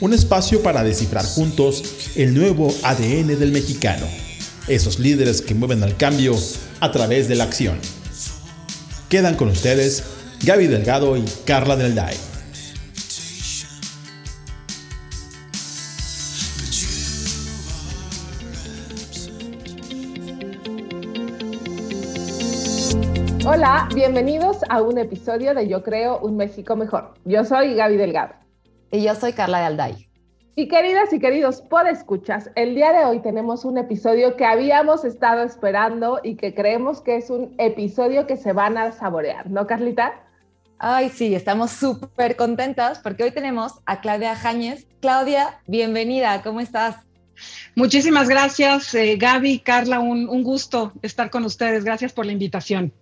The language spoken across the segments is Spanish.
un espacio para descifrar juntos el nuevo ADN del mexicano, esos líderes que mueven al cambio a través de la acción. Quedan con ustedes Gaby Delgado y Carla Del Day. Hola, bienvenidos a un episodio de Yo Creo un México Mejor. Yo soy Gaby Delgado. Y yo soy Carla de Alday. Y queridas y queridos escuchas, el día de hoy tenemos un episodio que habíamos estado esperando y que creemos que es un episodio que se van a saborear, ¿no, Carlita? Ay, sí, estamos súper contentas porque hoy tenemos a Claudia Jañez. Claudia, bienvenida, ¿cómo estás? Muchísimas gracias, eh, Gaby, Carla, un gusto estar con ustedes. Gracias por la invitación.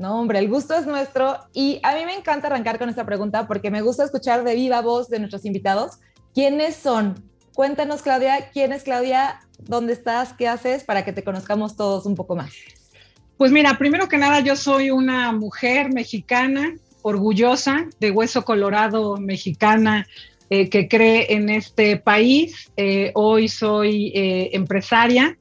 No, hombre, el gusto es nuestro y a mí me encanta arrancar con esta pregunta porque me gusta escuchar de viva voz de nuestros invitados. ¿Quiénes son? Cuéntanos, Claudia, ¿quién es Claudia? ¿Dónde estás? ¿Qué haces? Para que te conozcamos todos un poco más. Pues mira, primero que nada, yo soy una mujer mexicana, orgullosa, de hueso colorado mexicana, eh, que cree en este país. Eh, hoy soy eh, empresaria,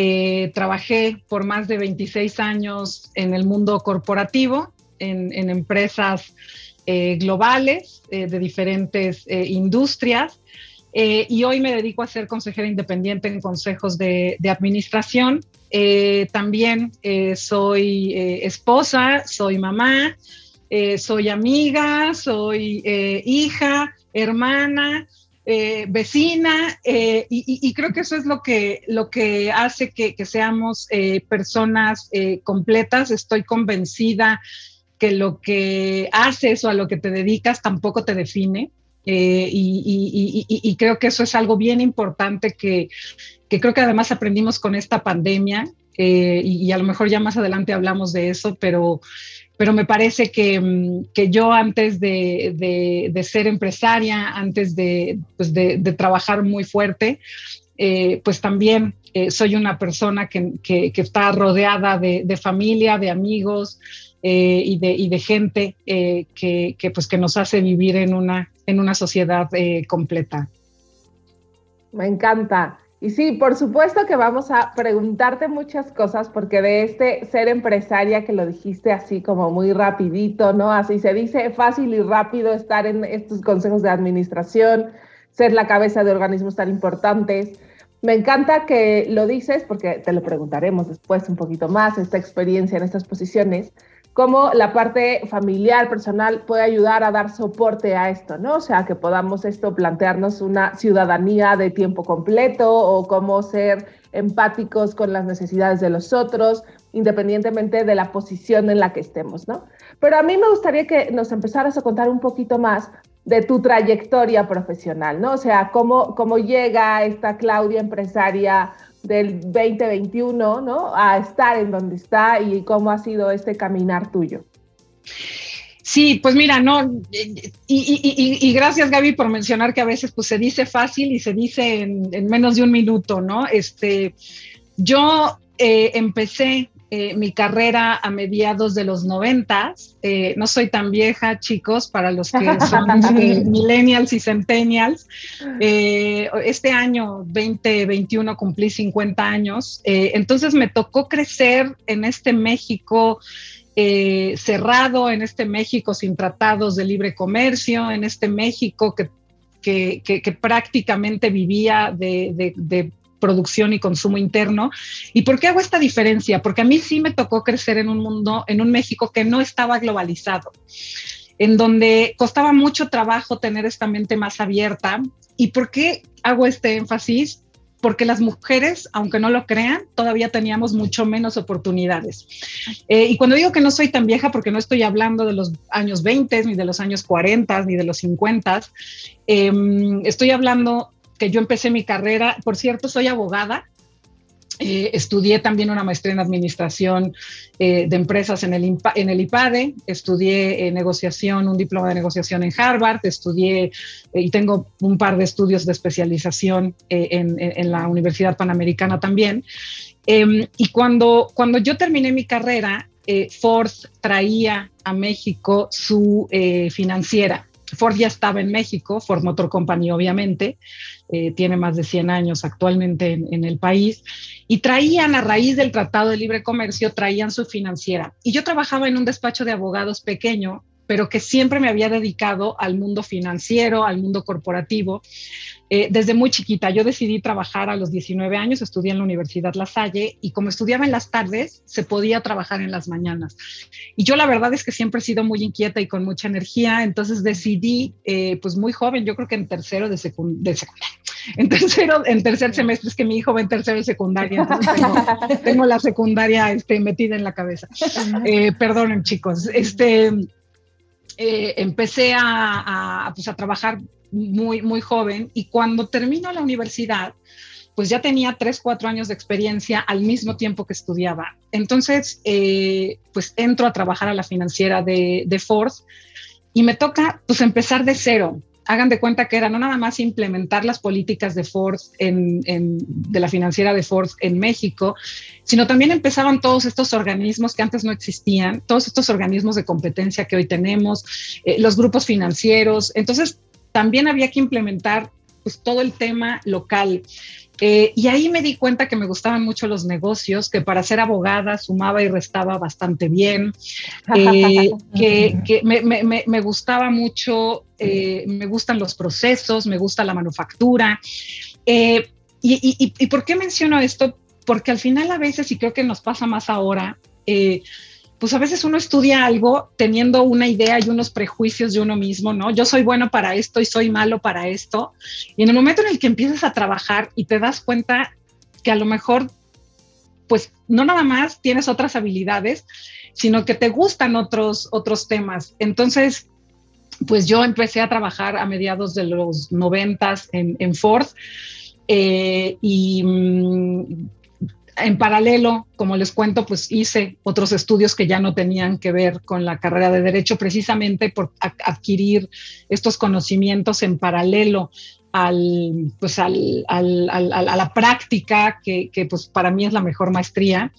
eh, trabajé por más de 26 años en el mundo corporativo, en, empresas eh, globales eh, de diferentes industrias. y hoy me dedico a ser consejera independiente en consejos de, de administración. también soy esposa, soy mamá, soy amiga, soy hija, hermana, eh, vecina, eh, y, creo que eso es lo que, lo que hace que, seamos eh, personas completas. Estoy convencida que lo que haces o a lo que te dedicas tampoco te define. Y, creo que eso es algo bien importante que, que creo que además aprendimos con esta pandemia, y, a lo mejor ya más adelante hablamos de eso, pero pero me parece que, mm, yo antes de, ser empresaria, antes de, pues trabajar muy fuerte, eh, pues también eh, soy una persona que, está rodeada de, familia, de amigos eh, y, de, gente que, pues que nos hace vivir en una, en una sociedad completa. Me encanta. Y sí, por supuesto que vamos a preguntarte muchas cosas porque de este ser empresaria que lo dijiste así como muy rapidito, ¿no? Así se dice fácil y rápido estar en estos consejos de administración, ser la cabeza de organismos tan importantes. Me encanta que lo dices porque te lo preguntaremos después un poquito más, esta experiencia en estas posiciones cómo la parte familiar, personal puede ayudar a dar soporte a esto, ¿no? O sea, que podamos esto plantearnos una ciudadanía de tiempo completo o cómo ser empáticos con las necesidades de los otros, independientemente de la posición en la que estemos, ¿no? Pero a mí me gustaría que nos empezaras a contar un poquito más de tu trayectoria profesional, ¿no? O sea, cómo, cómo llega esta Claudia empresaria del 2021, ¿no? A estar en donde está y cómo ha sido este caminar tuyo. Sí, pues mira, no, y, gracias Gaby por mencionar que a veces pues se dice fácil y se dice en, menos de un minuto, ¿no? Este, yo eh, empecé eh, mi carrera a mediados de los noventas. Eh, no soy tan vieja, chicos, para los que son millennials y centennials. Eh, este año 2021 cumplí 50 años. entonces me tocó crecer en este México. cerrado en este México sin tratados de libre comercio, en este México que que, prácticamente vivía de, de, producción y consumo interno. ¿Y por qué hago esta diferencia? Porque a mí sí me tocó crecer en un mundo, en un México que no estaba globalizado, en donde costaba mucho trabajo tener esta mente más abierta. ¿Y por qué hago este énfasis? porque las mujeres, aunque no lo crean, todavía teníamos mucho menos oportunidades. Eh, y cuando digo que no soy tan vieja, porque no estoy hablando de los años 20, ni de los años 40, ni de los 50, em, estoy hablando que yo empecé mi carrera, por cierto, soy abogada, Eh, estudié también una maestría en administración eh, de empresas en el, IPADE, estudié negociación, un diploma de negociación en Harvard, estudié y tengo un par de estudios de especialización en, en, la Universidad Panamericana también. Em, y cuando, cuando yo terminé mi carrera, Ford traía a México su financiera. Ford ya estaba en México, Ford Motor Company obviamente, eh, tiene más de 100 años actualmente en, el país, y traían a raíz del Tratado de Libre Comercio, traían su financiera. Y yo trabajaba en un despacho de abogados pequeño, pero que siempre me había dedicado al mundo financiero, al mundo corporativo. Eh, desde muy chiquita, yo decidí trabajar a los 19 años, estudié en la Universidad La Salle y como estudiaba en las tardes, se podía trabajar en las mañanas. Y yo la verdad es que siempre he sido muy inquieta y con mucha energía, entonces decidí, eh, pues muy joven, yo creo que en tercero de, secundaria, en tercero, en tercer semestre, es que mi hijo va en tercero de secundaria, entonces tengo, la secundaria este, metida en la cabeza. Eh, perdonen chicos, este... empecé a, pues, a trabajar muy, muy joven y cuando termino la universidad, pues ya tenía tres, cuatro años de experiencia al mismo tiempo que estudiaba. Entonces, eh, pues entro a trabajar a la financiera de, de Ford y me toca pues empezar de cero. Hagan de cuenta que era no nada más implementar las políticas de Ford de la financiera de Ford en México, sino también empezaban todos estos organismos que antes no existían, todos estos organismos de competencia que hoy tenemos, eh, los grupos financieros. Entonces, también había que implementar pues, todo el tema local. Eh, y ahí me di cuenta que me gustaban mucho los negocios, que para ser abogada sumaba y restaba bastante bien, eh, que, me, gustaba mucho, eh, me gustan los procesos, me gusta la manufactura. Y, y, por qué menciono esto? Porque al final a veces, y creo que nos pasa más ahora, pues a veces uno estudia algo teniendo una idea y unos prejuicios de uno mismo, ¿no? Yo soy bueno para esto y soy malo para esto. Y en el momento en el que empiezas a trabajar y te das cuenta que a lo mejor, pues no nada más tienes otras habilidades, sino que te gustan otros, otros temas. Entonces, pues yo empecé a trabajar a mediados de los noventas en, Ford. Eh, y mm, en paralelo, como les cuento, pues hice otros estudios que ya no tenían que ver con la carrera de derecho, precisamente por adquirir estos conocimientos en paralelo al, pues al, al, a la práctica, que, que, pues para mí es la mejor maestría.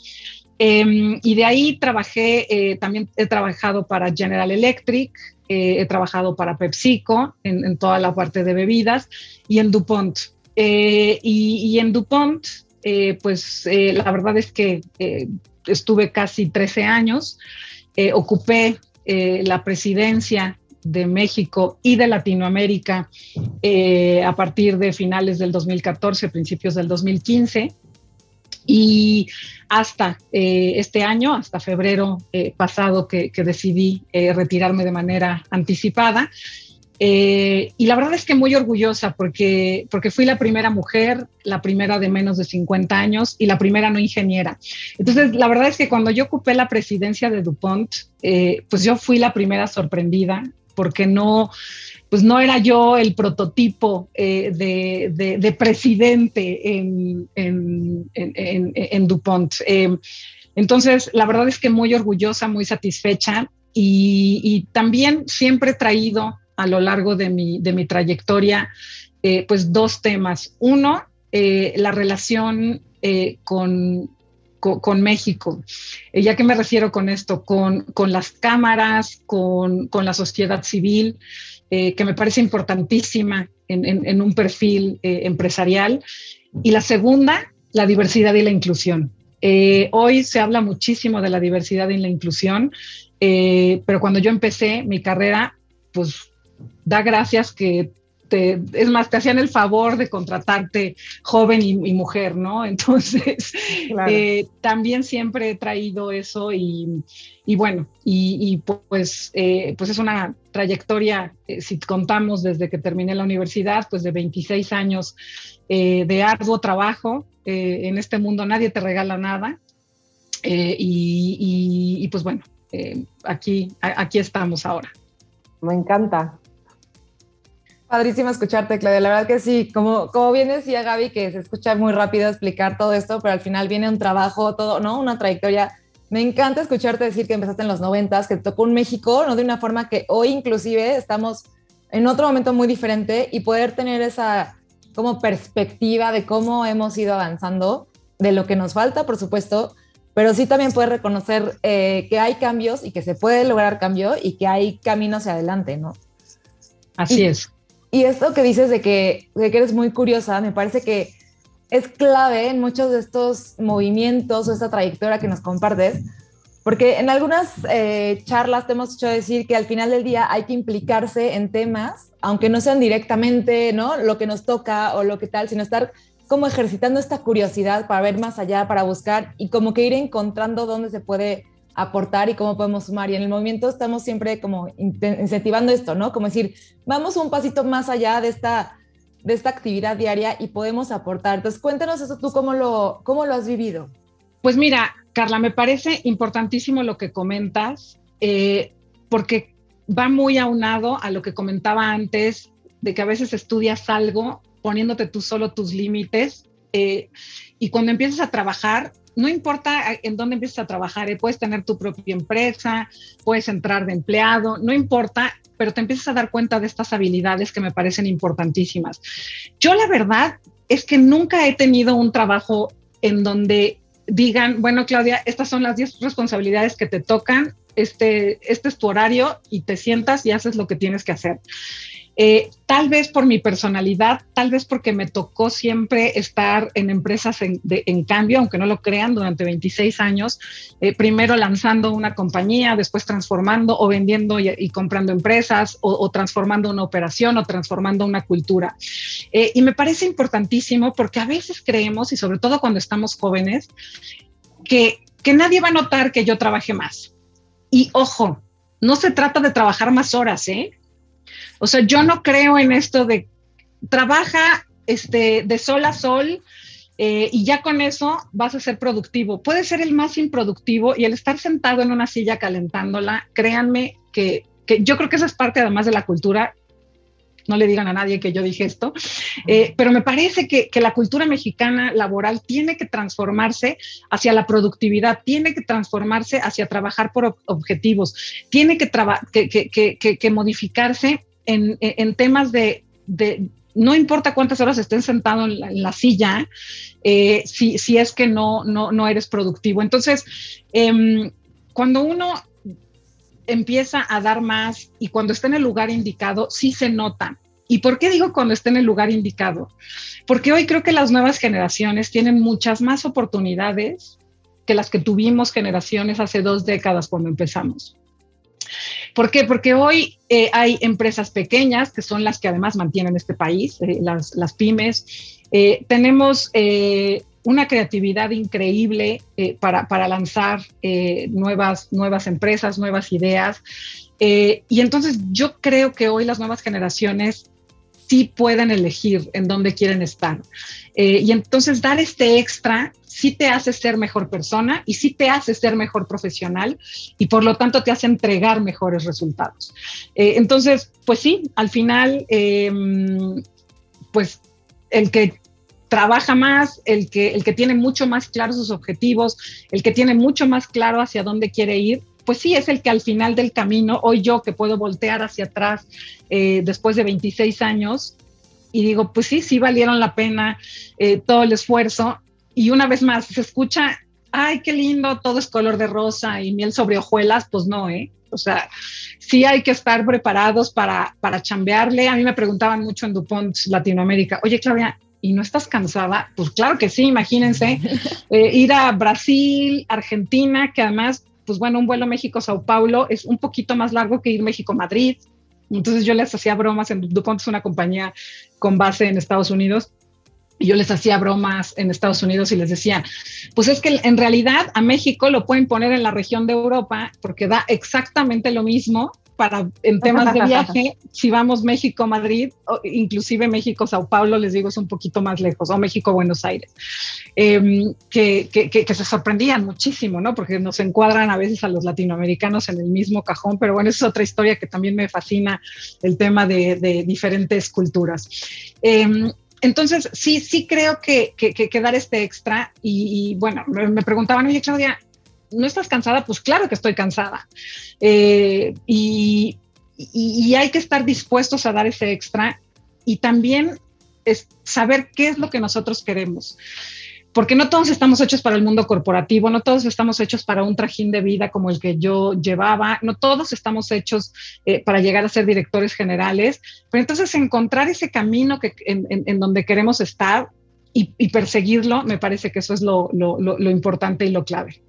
Em, y de ahí trabajé, eh, también he trabajado para General Electric, eh, he trabajado para PepsiCo en, en, toda la parte de bebidas y en DuPont. Eh, y, y en DuPont eh, pues eh, la verdad es que eh, estuve casi 13 años, ocupé la presidencia de México y de Latinoamérica a partir de finales del 2014, principios del 2015 y hasta este año, hasta febrero pasado que, que decidí retirarme de manera anticipada. Eh, y la verdad es que muy orgullosa porque, porque fui la primera mujer, la primera de menos de 50 años y la primera no ingeniera. Entonces, la verdad es que cuando yo ocupé la presidencia de DuPont, eh, pues yo fui la primera sorprendida porque no, pues no era yo el prototipo eh, de, de, presidente en, en, en, en DuPont. entonces, la verdad es que muy orgullosa, muy satisfecha y, y también siempre he traído a lo largo de mi, de mi trayectoria, eh, pues dos temas. Uno, eh, la relación eh, con, con, México. ¿Ya que me refiero con esto? Con, con las cámaras, con, con, la sociedad civil, que me parece importantísima en, en, un perfil empresarial. Y la segunda, la diversidad y la inclusión. hoy se habla muchísimo de la diversidad y la inclusión, pero cuando yo empecé mi carrera, pues da gracias que te, es más, te hacían el favor de contratarte joven y, mujer, ¿no? Entonces, eh, también siempre he traído eso y, bueno, y, pues, eh, pues es una trayectoria, eh, si contamos desde que terminé la universidad, pues de 26 años de arduo trabajo. en este mundo nadie te regala nada. Y, pues bueno, aquí, aquí estamos ahora. Me encanta, Padrísimo escucharte, Claudia. La verdad que sí, como, como bien decía Gaby, que se escucha muy rápido explicar todo esto, pero al final viene un trabajo, todo, ¿no? Una trayectoria. Me encanta escucharte decir que empezaste en los noventas, que te tocó un México, ¿no? De una forma que hoy inclusive estamos en otro momento muy diferente y poder tener esa como perspectiva de cómo hemos ido avanzando, de lo que nos falta, por supuesto, pero sí también poder reconocer eh, que hay cambios y que se puede lograr cambio y que hay camino hacia adelante, ¿no? Así es. Y esto que dices de que, de que eres muy curiosa, me parece que es clave en muchos de estos movimientos o esta trayectoria que nos compartes, porque en algunas eh, charlas te hemos hecho decir que al final del día hay que implicarse en temas, aunque no sean directamente ¿no? lo que nos toca o lo que tal, sino estar como ejercitando esta curiosidad para ver más allá, para buscar y como que ir encontrando dónde se puede aportar y cómo podemos sumar. Y en el movimiento estamos siempre como incentivando esto, ¿no? Como decir, vamos un pasito más allá de esta, de esta actividad diaria y podemos aportar. Entonces, cuéntanos eso tú, ¿cómo lo, cómo lo has vivido? Pues mira, Carla, me parece importantísimo lo que comentas, eh, porque va muy aunado a lo que comentaba antes, de que a veces estudias algo poniéndote tú solo tus límites. Eh, y cuando empiezas a trabajar, no importa en dónde empieces a trabajar, eh, puedes tener tu propia empresa, puedes entrar de empleado, no importa, pero te empiezas a dar cuenta de estas habilidades que me parecen importantísimas. Yo la verdad es que nunca he tenido un trabajo en donde digan, bueno, Claudia, estas son las 10 responsabilidades que te tocan, este, este es tu horario y te sientas y haces lo que tienes que hacer. Eh, tal vez por mi personalidad, tal vez porque me tocó siempre estar en empresas en, cambio, aunque no lo crean, durante 26 años, eh, primero lanzando una compañía, después transformando o vendiendo y, comprando empresas, o, transformando una operación o transformando una cultura. Eh, y me parece importantísimo porque a veces creemos, y sobre todo cuando estamos jóvenes, que, que nadie va a notar que yo trabaje más. Y ojo, no se trata de trabajar más horas, ¿eh? O sea, yo no creo en esto de trabaja este, de sol a sol eh, y ya con eso vas a ser productivo. Puede ser el más improductivo y el estar sentado en una silla calentándola, créanme que, que yo creo que esa es parte además de la cultura no le digan a nadie que yo dije esto, eh, pero me parece que, que, la cultura mexicana laboral tiene que transformarse hacia la productividad, tiene que transformarse hacia trabajar por objetivos, tiene que, que, que modificarse en, temas de, no importa cuántas horas estén sentado en la, silla, eh, si, es que no, no, eres productivo. Entonces, em, cuando uno empieza a dar más y cuando está en el lugar indicado, sí se nota. ¿Y por qué digo cuando está en el lugar indicado? Porque hoy creo que las nuevas generaciones tienen muchas más oportunidades que las que tuvimos generaciones hace dos décadas cuando empezamos. ¿Por qué? Porque hoy eh, hay empresas pequeñas, que son las que además mantienen este país, eh, las, pymes. Eh, tenemos una creatividad increíble para, lanzar nuevas, nuevas empresas, nuevas ideas. y entonces yo creo que hoy las nuevas generaciones sí pueden elegir en dónde quieren estar. y entonces dar este extra sí te hace ser mejor persona y sí te hace ser mejor profesional y por lo tanto te hace entregar mejores resultados. Eh, entonces, pues sí, al final, em, pues el que trabaja más, el que, el que tiene mucho más claros sus objetivos, el que tiene mucho más claro hacia dónde quiere ir, pues sí es el que al final del camino, hoy yo que puedo voltear hacia atrás eh, después de 26 años, y digo, pues sí, sí valieron la pena eh, todo el esfuerzo y una vez más, se escucha, ay, qué lindo, todo es color de rosa y miel sobre hojuelas, pues no, ¿eh? O sea, sí hay que estar preparados para, para chambearle. A mí me preguntaban mucho en DuPont Latinoamérica, oye, Claudia, ¿y no estás cansada? Pues claro que sí, imagínense, eh, ir a Brasil, Argentina, que además, pues bueno, un vuelo México-Sao Paulo es un poquito más largo que ir México-Madrid. Entonces yo les hacía bromas, en DuPont es una compañía con base en Estados Unidos, yo les hacía bromas en Estados Unidos y les decía, pues es que en realidad a México lo pueden poner en la región de Europa porque da exactamente lo mismo para en temas de viaje, si vamos México-Madrid, inclusive México-Sao Paulo, les digo, es un poquito más lejos, o México-Buenos Aires, em, que, que, se sorprendían muchísimo, ¿no? Porque nos encuadran a veces a los latinoamericanos en el mismo cajón, pero bueno, esa es otra historia que también me fascina, el tema de, de diferentes culturas. Em, entonces, sí, sí creo que, que, dar este extra y, bueno, me preguntaban, oye, Claudia, ¿no estás cansada? Pues claro que estoy cansada. Eh, y, hay que estar dispuestos a dar ese extra y también es saber qué es lo que nosotros queremos porque no todos estamos hechos para el mundo corporativo, no todos estamos hechos para un trajín de vida como el que yo llevaba, no todos estamos hechos eh, para llegar a ser directores generales, pero entonces encontrar ese camino que, en, donde queremos estar y, perseguirlo, me parece que eso es lo, lo importante y lo clave.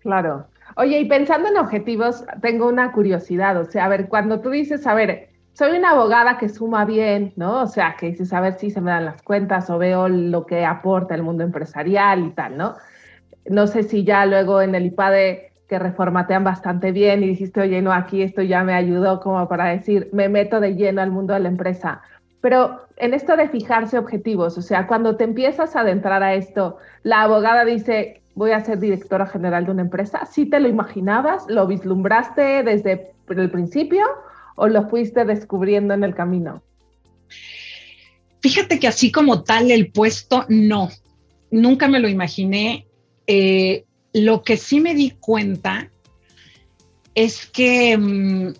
Claro. Oye, y pensando en objetivos, tengo una curiosidad, o sea, a ver, cuando tú dices, a ver, soy una abogada que suma bien, ¿no? O sea, que dices, a ver si se me dan las cuentas o veo lo que aporta el mundo empresarial y tal, ¿no? No sé si ya luego en el IPADE que reformatean bastante bien y dijiste, oye, no, aquí esto ya me ayudó como para decir, me meto de lleno al mundo de la empresa. Pero en esto de fijarse objetivos, o sea, cuando te empiezas a adentrar a esto, la abogada dice, voy a ser directora general de una empresa, ¿sí te lo imaginabas? ¿Lo vislumbraste desde el principio? O lo fuiste descubriendo en el camino? Fíjate que así como tal el puesto, no, nunca me lo imaginé. Eh, lo que sí me di cuenta es que, mm,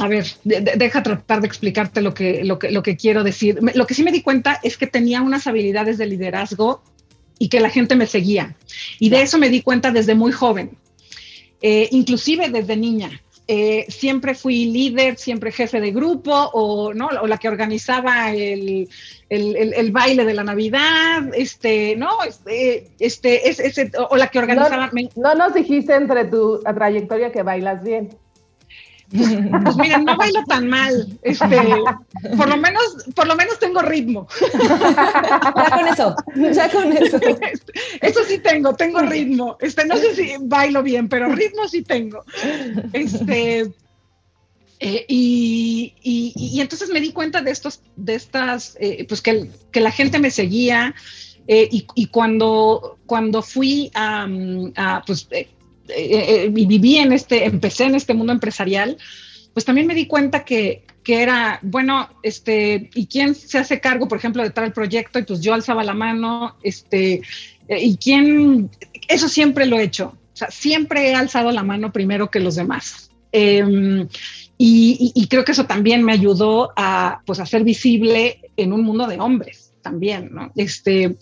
a ver, deja tratar de explicarte lo que, lo, que, lo que quiero decir. Lo que sí me di cuenta es que tenía unas habilidades de liderazgo y que la gente me seguía. Y de eso me di cuenta desde muy joven, eh, inclusive desde niña. Eh, siempre fui líder, siempre jefe de grupo o, ¿no? o la que organizaba el, baile de la Navidad, este, ¿no? Este, este, o la que organizaba... No, nos dijiste entre tu trayectoria que bailas bien. Pues miren, no bailo tan mal. Este, por lo menos, por lo menos tengo ritmo. Ya con eso, ya con eso. Eso sí tengo, tengo ritmo. Este, no sé si bailo bien, pero ritmo sí tengo. Este, eh, y, y, entonces me di cuenta de estos, de estas, eh, pues que, que, la gente me seguía. Eh, y, cuando, cuando fui a, a pues, eh, eh, viví en este, empecé en este mundo empresarial, pues también me di cuenta que, que, era, bueno, este, ¿y quién se hace cargo, por ejemplo, de tal proyecto? Y pues yo alzaba la mano, este, eh, ¿y quién? Eso siempre lo he hecho, o sea, siempre he alzado la mano primero que los demás. Em, y, creo que eso también me ayudó a, pues, a ser visible en un mundo de hombres también, ¿no? Este,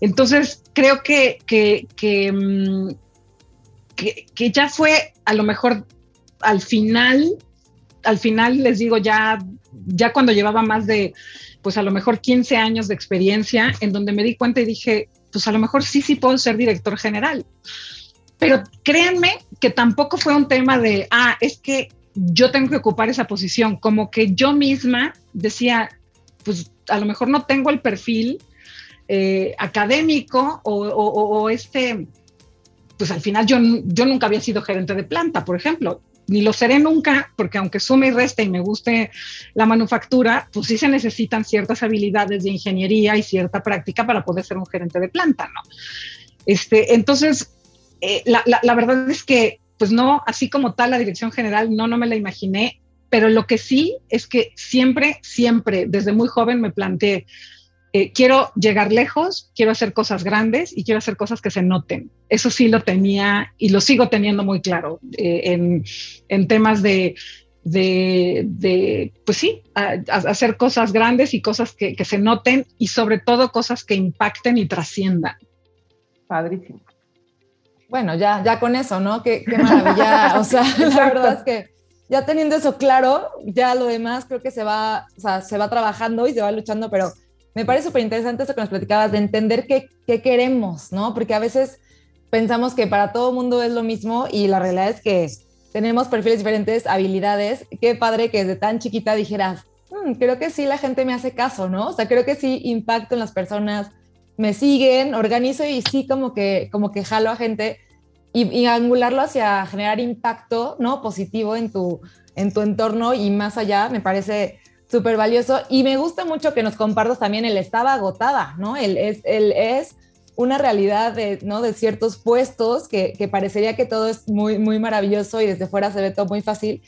entonces, creo que, que, que que, ya fue a lo mejor al final, al final les digo ya, ya cuando llevaba más de, pues a lo mejor 15 años de experiencia, en donde me di cuenta y dije, pues a lo mejor sí, sí puedo ser director general. Pero créanme que tampoco fue un tema de, ah, es que yo tengo que ocupar esa posición, como que yo misma decía, pues a lo mejor no tengo el perfil eh, académico o, este, pues al final yo, yo nunca había sido gerente de planta, por ejemplo, ni lo seré nunca, porque aunque sume y resta y me guste la manufactura, pues sí se necesitan ciertas habilidades de ingeniería y cierta práctica para poder ser un gerente de planta, ¿no? Este, entonces, eh, la, la, verdad es que, pues no, así como tal, la dirección general, no, no me la imaginé, pero lo que sí es que siempre, siempre, desde muy joven me planteé, eh, quiero llegar lejos, quiero hacer cosas grandes y quiero hacer cosas que se noten. Eso sí lo tenía y lo sigo teniendo muy claro eh, en, temas de, de, pues sí, hacer cosas grandes y cosas que, se noten y sobre todo cosas que impacten y trasciendan. Padrísimo. Bueno, ya, ya con eso, ¿no? Qué, qué maravilla. o sea, la verdad es que ya teniendo eso claro, ya lo demás creo que se va, o sea, se va trabajando y se va luchando, pero me parece súper interesante esto que nos platicabas de entender qué, qué, queremos, ¿no? Porque a veces pensamos que para todo mundo es lo mismo y la realidad es que tenemos perfiles diferentes, habilidades. Qué padre que desde tan chiquita dijeras, mm, creo que sí la gente me hace caso, ¿no? O sea, creo que sí impacto en las personas, me siguen, organizo y sí como que, como que jalo a gente. y, angularlo hacia generar impacto, ¿no? Positivo en tu, en tu entorno y más allá, me parece súper valioso. Y me gusta mucho que nos compartas también el estaba agotada, ¿no? El es, el es una realidad de, ¿no? de ciertos puestos que, que, parecería que todo es muy, muy maravilloso y desde fuera se ve todo muy fácil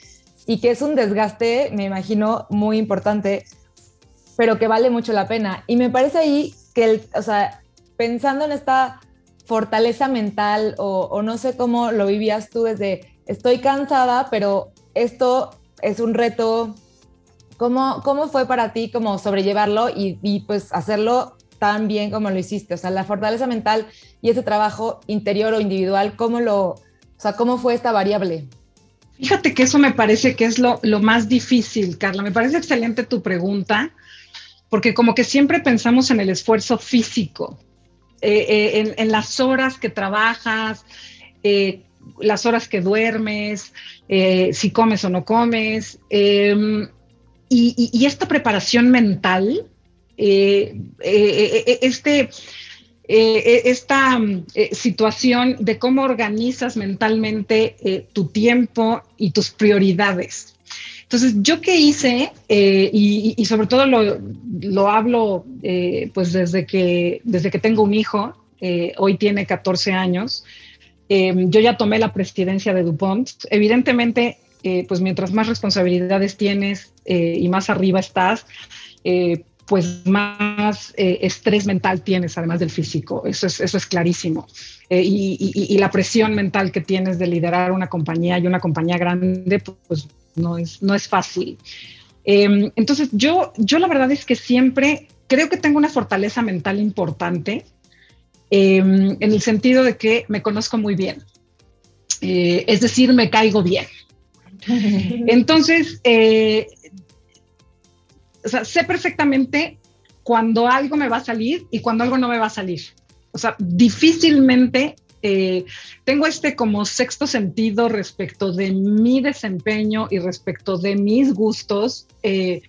y que es un desgaste, me imagino, muy importante, pero que vale mucho la pena. Y me parece ahí que, el, o sea, pensando en esta fortaleza mental o, no sé cómo lo vivías tú desde estoy cansada, pero esto es un reto. ¿Cómo, cómo fue para ti como sobrellevarlo y, pues hacerlo tan bien como lo hiciste? O sea, la fortaleza mental y ese trabajo interior o individual, ¿cómo lo, o sea, cómo fue esta variable? Fíjate que eso me parece que es lo, lo más difícil, Carla. Me parece excelente tu pregunta, porque como que siempre pensamos en el esfuerzo físico, eh, eh, en, las horas que trabajas, eh, las horas que duermes, si comes o no comes. Y, esta preparación mental, este, esta situación de cómo organizas mentalmente tu tiempo y tus prioridades. Entonces, ¿yo qué hice? Eh, y, sobre todo lo, hablo eh, pues desde que, desde que tengo un hijo, eh, hoy tiene 14 años, yo ya tomé la presidencia de DuPont. Evidentemente, pues mientras más responsabilidades tienes y más arriba estás, pues más estrés mental tienes, además del físico. Eso es, eso es clarísimo. y, la presión mental que tienes de liderar una compañía y una compañía grande, pues no es, no es fácil. Em, entonces, yo, yo la verdad es que siempre creo que tengo una fortaleza mental importante em, en el sentido de que me conozco muy bien. Eh, es decir, me caigo bien. Entonces, eh, sé perfectamente cuando algo me va a salir y cuando algo no me va a salir. O sea, difícilmente eh, tengo este como sexto sentido respecto de mi desempeño y respecto de mis gustos eh,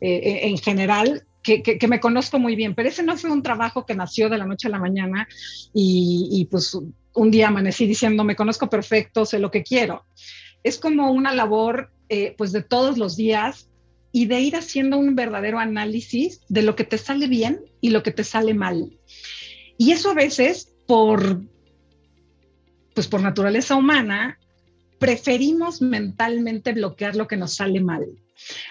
eh, en general. Que, me conozco muy bien, pero ese no fue un trabajo que nació de la noche a la mañana y, pues un día amanecí diciendo me conozco perfecto, sé lo que quiero. Es como una labor pues de todos los días y de ir haciendo un verdadero análisis de lo que te sale bien y lo que te sale mal. Y eso a veces por pues por naturaleza humana, preferimos mentalmente bloquear lo que nos sale mal.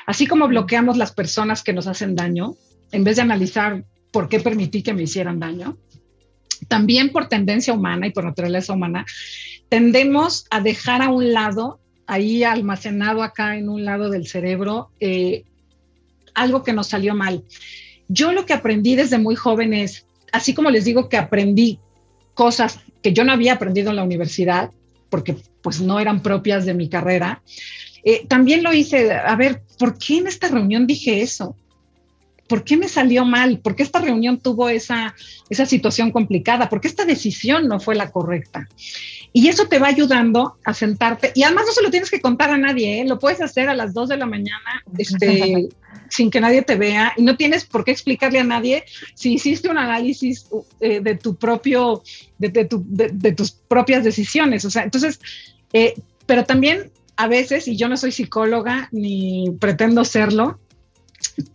Así como bloqueamos las personas que nos hacen daño, en vez de analizar por qué permití que me hicieran daño, también por tendencia humana y por naturaleza humana, tendemos a dejar a un lado, ahí almacenado acá en un lado del cerebro, eh, algo que nos salió mal. Yo lo que aprendí desde muy joven es, así como les digo que aprendí cosas que yo no había aprendido en la universidad, porque pues no eran propias de mi carrera. Eh, también lo hice, a ver, ¿por qué en esta reunión dije eso? ¿Por qué me salió mal? ¿Por qué esta reunión tuvo esa, esa situación complicada? ¿Por qué esta decisión no fue la correcta? Y eso te va ayudando a sentarte. Y además no se lo tienes que contar a nadie, ¿eh? lo puedes hacer a las 2 de la mañana este, sin que nadie te vea y no tienes por qué explicarle a nadie si hiciste un análisis eh, de tu propio, de, de, tus propias decisiones. O sea, entonces, eh, pero también a veces, y yo no soy psicóloga ni pretendo serlo,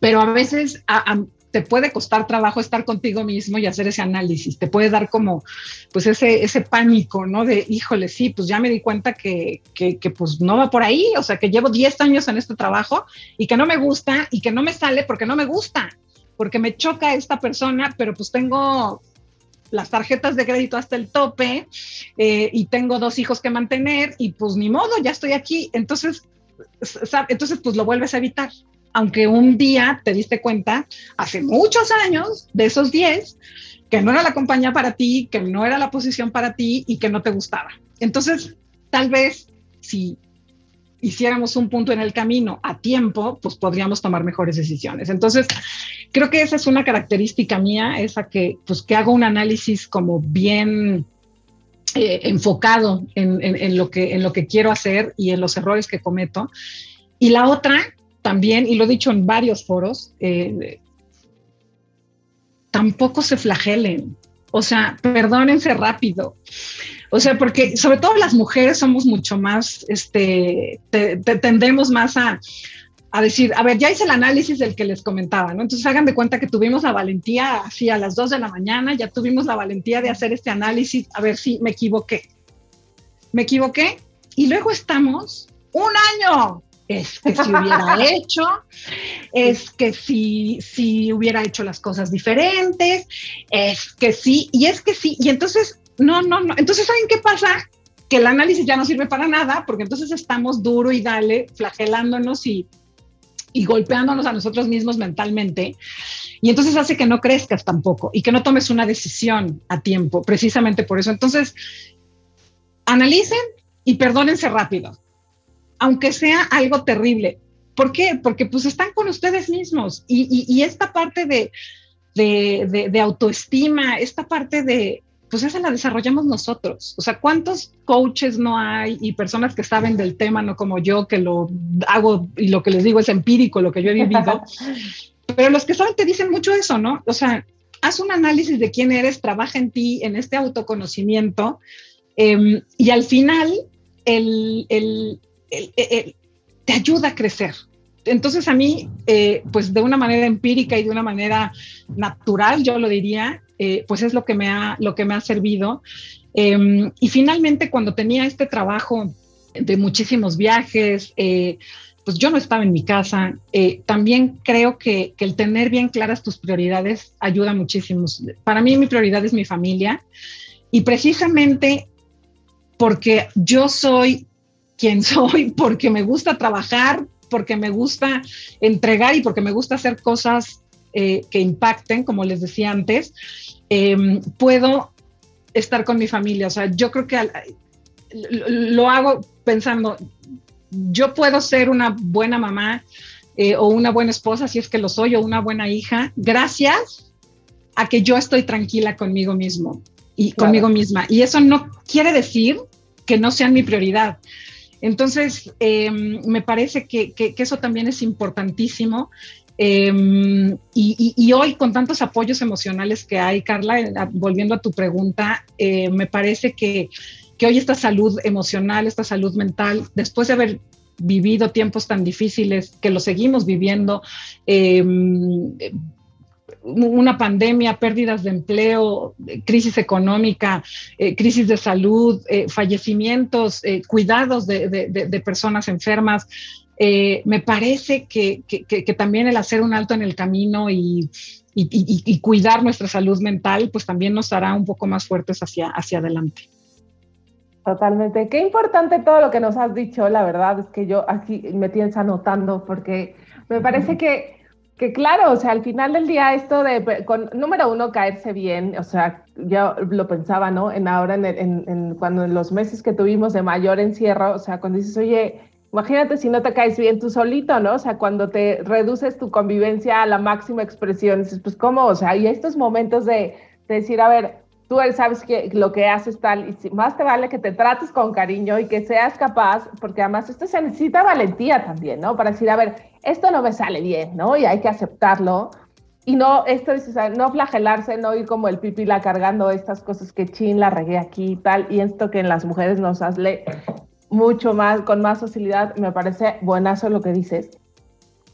pero a veces a, te puede costar trabajo estar contigo mismo y hacer ese análisis, te puede dar como, pues ese, ese pánico, ¿no? De, híjole, sí, pues ya me di cuenta que, que, que, pues no va por ahí, o sea, que llevo 10 años en este trabajo y que no me gusta y que no me sale porque no me gusta, porque me choca esta persona, pero pues tengo las tarjetas de crédito hasta el tope eh, y tengo dos hijos que mantener y pues ni modo, ya estoy aquí. Entonces, entonces pues lo vuelves a evitar aunque un día te diste cuenta, hace muchos años, de esos 10, que no era la compañía para ti, que no era la posición para ti y que no te gustaba. Entonces, tal vez si hiciéramos un punto en el camino a tiempo, pues podríamos tomar mejores decisiones. Entonces, creo que esa es una característica mía, esa que, pues, que hago un análisis como bien eh, enfocado en, lo que, en lo que quiero hacer y en los errores que cometo. Y la otra, también, y lo he dicho en varios foros, eh, tampoco se flagelen. O sea, perdónense rápido. O sea, porque sobre todo las mujeres somos mucho más, este, tendemos más a, a decir, a ver, ya hice el análisis del que les comentaba, ¿no? Entonces hagan de cuenta que tuvimos la valentía, así a las 2 de la mañana, ya tuvimos la valentía de hacer este análisis, a ver si me equivoqué. Me equivoqué y luego estamos un año. Es que si hubiera hecho, es que si, si hubiera hecho las cosas diferentes, es que sí, y es que sí, y entonces, no, no, no. Entonces, ¿saben qué pasa? Que el análisis ya no sirve para nada, porque entonces estamos duro y dale, flagelándonos y y golpeándonos a nosotros mismos mentalmente. Y entonces hace que no crezcas tampoco y que no tomes una decisión a tiempo, precisamente por eso. Entonces, analicen y perdónense rápido, aunque sea algo terrible. ¿Por qué? Porque pues están con ustedes mismos y, esta parte de, de autoestima, esta parte de, pues esa la desarrollamos nosotros. O sea, ¿cuántos coaches no hay y personas que saben del tema, no como yo, que lo hago y lo que les digo es empírico, lo que yo he vivido? Pero los que saben te dicen mucho eso, ¿no? O sea, haz un análisis de quién eres, trabaja en ti, en este autoconocimiento em, y al final el, te ayuda a crecer. Entonces a mí, eh, pues de una manera empírica y de una manera natural, yo lo diría, eh, pues es lo que me ha, lo que me ha servido. Em, y finalmente, cuando tenía este trabajo de muchísimos viajes, eh, pues yo no estaba en mi casa. También creo que, que, el tener bien claras tus prioridades ayuda muchísimo. Para mí mi prioridad es mi familia y precisamente porque yo soy quien soy, porque me gusta trabajar, porque me gusta entregar y porque me gusta hacer cosas que impacten, como les decía antes, Em, puedo estar con mi familia. O sea, yo creo que lo, hago pensando, yo puedo ser una buena mamá eh, o una buena esposa, si es que lo soy, o una buena hija, gracias a que yo estoy tranquila conmigo mismo y conmigo misma. Y eso no quiere decir que no sean mi prioridad. Entonces, em, me parece que, eso también es importantísimo. Em, y, hoy con tantos apoyos emocionales que hay, Carla, eh, volviendo a tu pregunta, eh, me parece que, hoy esta salud emocional, esta salud mental, después de haber vivido tiempos tan difíciles que lo seguimos viviendo, em, una pandemia, pérdidas de empleo, crisis económica, eh, crisis de salud, fallecimientos, cuidados de, de, personas enfermas, eh, me parece que, también el hacer un alto en el camino y, cuidar nuestra salud mental, pues también nos hará un poco más fuertes hacia, hacia adelante. Totalmente. Qué importante todo lo que nos has dicho, la verdad es que yo aquí me tienes anotando porque me parece que, que claro, o sea, al final del día esto de, con, número uno, caerse bien, o sea, yo lo pensaba, ¿no? En ahora, en, en, cuando en los meses que tuvimos de mayor encierro, o sea, cuando dices, oye, Imagínate si no te caes bien tú solito, ¿no? O sea, cuando te reduces tu convivencia a la máxima expresión, dices, pues cómo, o sea, y estos momentos de, decir, a ver, tú sabes que lo que haces tal, y más te vale que te trates con cariño y que seas capaz, porque además esto se necesita valentía también, ¿no? Para decir, a ver, esto no me sale bien, ¿no? Y hay que aceptarlo. Y no, esto es, no flagelarse, no ir como el pipila cargando estas cosas que chin, la regué aquí y tal, y esto que en las mujeres nos hace, mucho más, con más facilidad. Me parece buenazo lo que dices.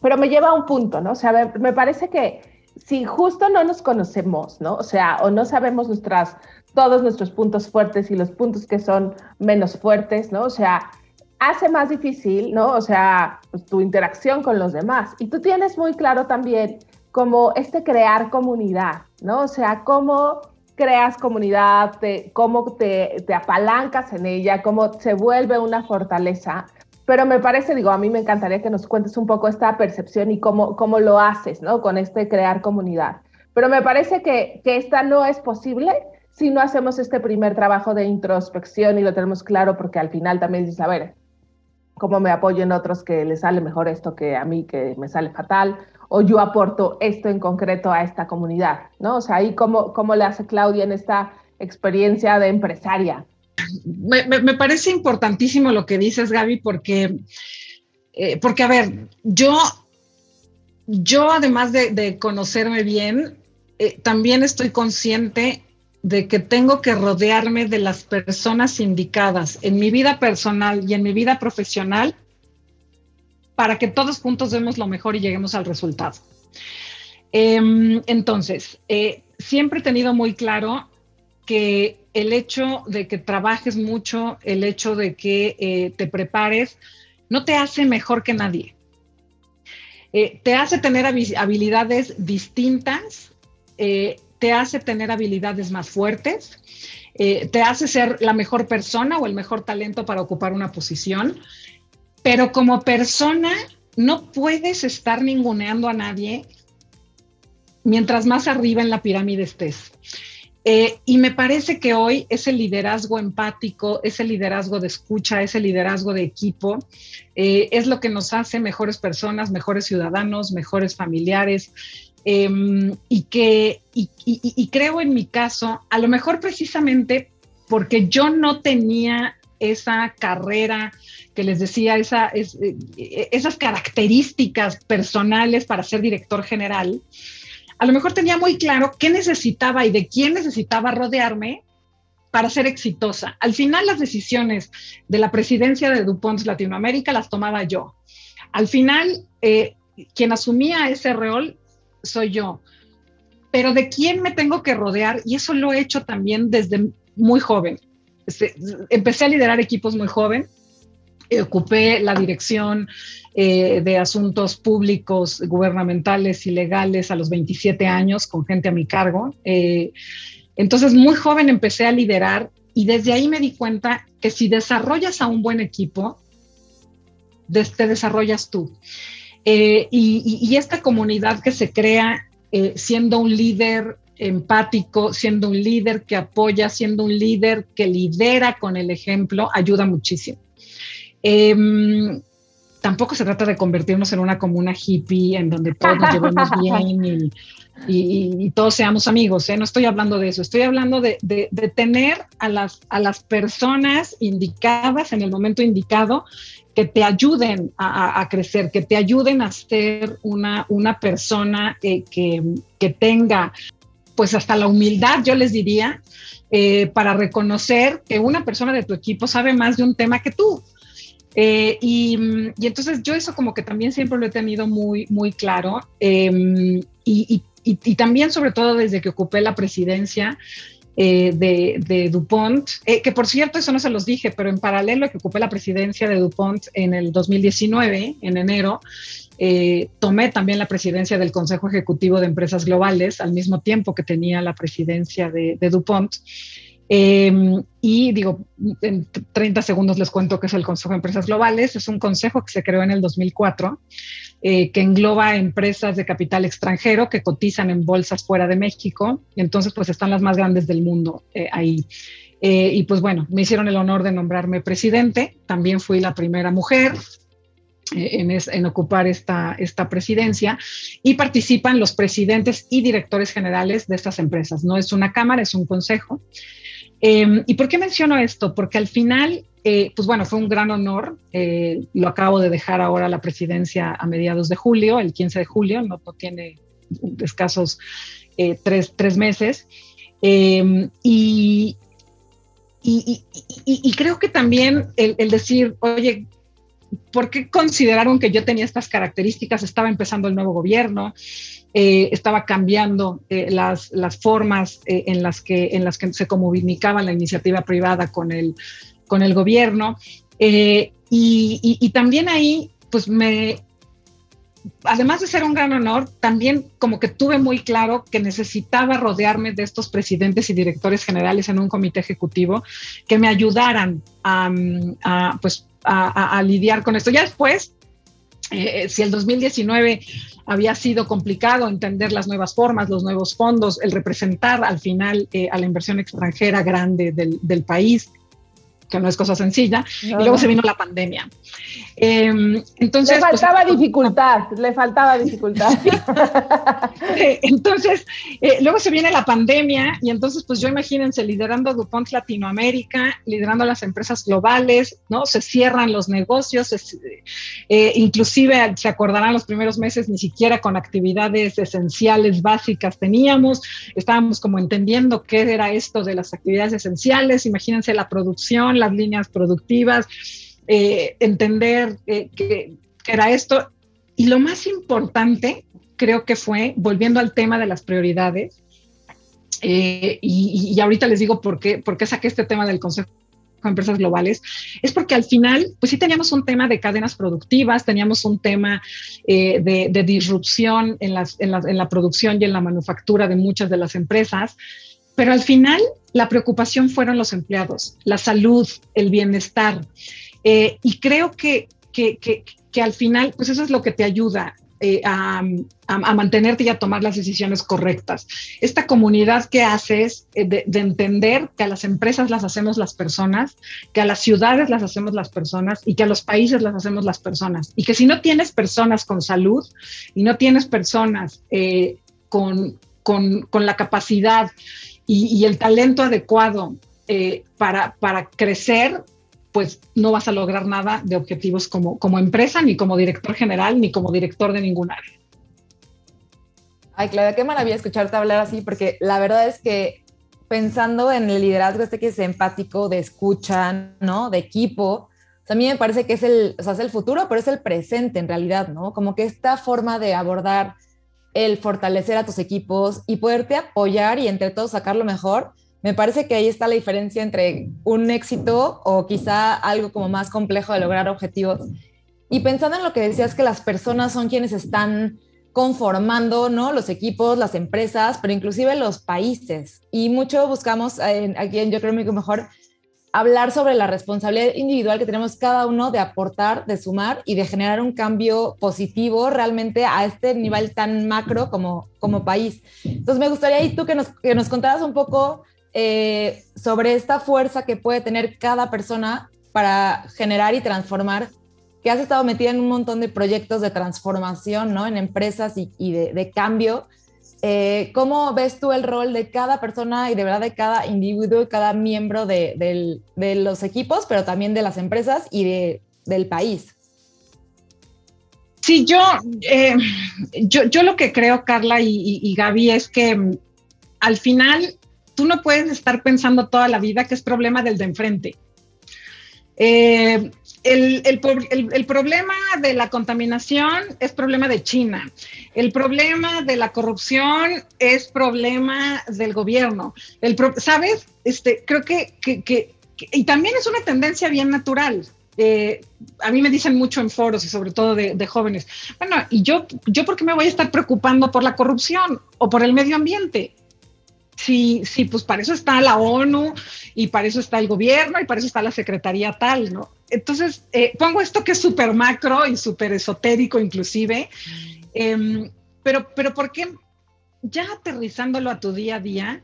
Pero me lleva a un punto, ¿no? O sea, me, parece que si justo no nos conocemos, ¿no? O sea, o no sabemos nuestras, todos nuestros puntos fuertes y los puntos que son menos fuertes, ¿no? O sea, hace más difícil, ¿no? O sea, pues, tu interacción con los demás. Y tú tienes muy claro también como este crear comunidad, ¿no? O sea, cómo creas comunidad, cómo te, apalancas en ella, cómo se vuelve una fortaleza. Pero me parece, digo, a mí me encantaría que nos cuentes un poco esta percepción y cómo, cómo lo haces, ¿no? Con este crear comunidad. Pero me parece que, que esta no es posible si no hacemos este primer trabajo de introspección y lo tenemos claro porque al final también dices, a ver, cómo me apoyo en otros que les sale mejor esto que a mí que me sale fatal, o yo aporto esto en concreto a esta comunidad, ¿no? O sea, ahí cómo, cómo le hace Claudia en esta experiencia de empresaria. Me, parece importantísimo lo que dices, Gaby, porque, eh, porque a ver, yo, yo además de, conocerme bien, eh, también estoy consciente de que tengo que rodearme de las personas indicadas en mi vida personal y en mi vida profesional para que todos juntos demos lo mejor y lleguemos al resultado. Em, entonces, eh, siempre he tenido muy claro que el hecho de que trabajes mucho, el hecho de que eh, te prepares, no te hace mejor que nadie. Eh, te hace tener habilidades distintas, te hace tener habilidades más fuertes, te hace ser la mejor persona o el mejor talento para ocupar una posición, pero como persona no puedes estar ninguneando a nadie mientras más arriba en la pirámide estés. Eh, y me parece que hoy ese liderazgo empático, ese liderazgo de escucha, ese liderazgo de equipo, eh, es lo que nos hace mejores personas, mejores ciudadanos, mejores familiares. Em, y que, y creo en mi caso, a lo mejor precisamente porque yo no tenía esa carrera que les decía, eh, esas características personales para ser director general, a lo mejor tenía muy claro qué necesitaba y de quién necesitaba rodearme para ser exitosa. Al final las decisiones de la presidencia de DuPont Latinoamérica las tomaba yo. Al final, eh, quien asumía ese rol soy yo. Pero de quién me tengo que rodear, y eso lo he hecho también desde muy joven. Este, empecé a liderar equipos muy joven, ocupé la dirección eh, de asuntos públicos, gubernamentales y legales a los 27 años con gente a mi cargo. Eh, entonces, muy joven empecé a liderar y desde ahí me di cuenta que si desarrollas a un buen equipo, te desarrollas tú. y, esta comunidad que se crea siendo un líder empático, siendo un líder que apoya, siendo un líder que lidera con el ejemplo, ayuda muchísimo. Em, tampoco se trata de convertirnos en una comuna hippie en donde todos nos llevemos bien y, todos seamos amigos. ¿eh? No estoy hablando de eso, estoy hablando de, tener a las, a las personas indicadas en el momento indicado que te ayuden a, crecer, que te ayuden a ser una, una persona eh, que, que tenga pues hasta la humildad, yo les diría, eh, para reconocer que una persona de tu equipo sabe más de un tema que tú. Eh, y, entonces yo eso como que también siempre lo he tenido muy, muy claro. Em, y, también sobre todo desde que ocupé la presidencia eh, de, DuPont, que por cierto, eso no se los dije, pero en paralelo a que ocupé la presidencia de DuPont en el 2019, en enero, eh, tomé también la presidencia del Consejo Ejecutivo de Empresas Globales al mismo tiempo que tenía la presidencia de, DuPont. Em, y digo, en 30 segundos les cuento qué es el Consejo de Empresas Globales. Es un consejo que se creó en el 2004, eh, que engloba empresas de capital extranjero que cotizan en bolsas fuera de México. Entonces, pues están las más grandes del mundo eh, ahí. y pues bueno, me hicieron el honor de nombrarme presidente. También fui la primera mujer en, ocupar esta, esta presidencia y participan los presidentes y directores generales de estas empresas. No es una cámara, es un consejo. Em, ¿Y por qué menciono esto? Porque al final, eh, pues bueno, fue un gran honor. Eh, lo acabo de dejar ahora la presidencia a mediados de julio, el 15 de julio, no, tiene escasos eh, tres, tres, meses. Em, y, y, creo que también el, decir, oye, ¿por qué consideraron que yo tenía estas características? Estaba empezando el nuevo gobierno, eh, estaba cambiando eh, las, las, formas eh, en, las que, en las que se comunicaba la iniciativa privada con el, con el gobierno. Y, también ahí, pues me, además de ser un gran honor, también como que tuve muy claro que necesitaba rodearme de estos presidentes y directores generales en un comité ejecutivo que me ayudaran a, a pues, a, lidiar con esto. Ya después, eh, si el 2019 había sido complicado entender las nuevas formas, los nuevos fondos, el representar al final eh, a la inversión extranjera grande del, país, que no es cosa sencilla, y luego se vino la pandemia. Em, entonces, le pues, faltaba dificultad, le faltaba dificultad. entonces, eh, luego se viene la pandemia y entonces, pues yo imagínense, liderando DuPont Latinoamérica, liderando las empresas globales, ¿no? Se cierran los negocios, eh, inclusive se acordarán los primeros meses, ni siquiera con actividades esenciales básicas teníamos, estábamos como entendiendo qué era esto de las actividades esenciales, imagínense la producción, las líneas productivas eh, entender eh, era esto. Y lo más importante, creo que fue, volviendo al tema de las prioridades, eh, y, ahorita les digo por qué, por qué saqué este tema del Consejo de Empresas Globales, es porque al final, pues sí teníamos un tema de cadenas productivas, teníamos un tema de, disrupción en, las, en, en la producción y en la manufactura de muchas de las empresas, pero al final la preocupación fueron los empleados, la salud, el bienestar. Eh, y creo que, al final, pues eso es lo que te ayuda eh, a, mantenerte y a tomar las decisiones correctas. Esta comunidad que haces eh, de, entender que a las empresas las hacemos las personas, que a las ciudades las hacemos las personas y que a los países las hacemos las personas. Y que si no tienes personas con salud y no tienes personas con, la capacidad y, el talento adecuado para, para crecer, pues no vas a lograr nada de objetivos como, como empresa, ni como director general, ni como director de ningún área. Ay, Claudia, qué maravilla escucharte hablar así, porque la verdad es que pensando en el liderazgo este que es empático, de escucha, ¿no? De equipo, mí me parece que es el, o sea, es el futuro, pero es el presente en realidad, ¿no? Como que esta forma de abordar el fortalecer a tus equipos y poderte apoyar y entre todos sacar lo mejor, me parece que ahí está la diferencia entre un éxito o quizá algo como más complejo de lograr objetivos. Y pensando en lo que decías, que las personas son quienes están conformando, ¿no? Los equipos, las empresas, pero inclusive los países. Y mucho buscamos aquí en Yo creo que mejor hablar sobre la responsabilidad individual que tenemos cada uno de aportar, de sumar y de generar un cambio positivo realmente a este nivel tan macro como, como país. Entonces me gustaría y tú que nos, que nos contaras un poco eh, sobre esta fuerza que puede tener cada persona para generar y transformar, que has estado metida en un montón de proyectos de transformación, ¿no? En empresas y, de, cambio. Eh, ¿Cómo ves tú el rol de cada persona y de verdad de cada individuo cada miembro de, los equipos, pero también de las empresas y del país? Sí, yo, eh, yo, yo, lo que creo, Carla y, y Gaby, es que mm, al final tú no puedes estar pensando toda la vida que es problema del de enfrente. Eh, el, problema de la contaminación es problema de China. El problema de la corrupción es problema del gobierno. El ¿Sabes? Este, creo que, y también es una tendencia bien natural. Eh, a mí me dicen mucho en foros y sobre todo de, de, jóvenes, bueno, ¿y yo, yo por qué me voy a estar preocupando por la corrupción o por el medio ambiente? Sí, sí, pues para eso está la ONU y para eso está el gobierno y para eso está la secretaría tal, ¿no? Entonces, eh, pongo esto que es súper macro y súper esotérico inclusive, em, pero, pero ¿por qué ya aterrizándolo a tu día a día,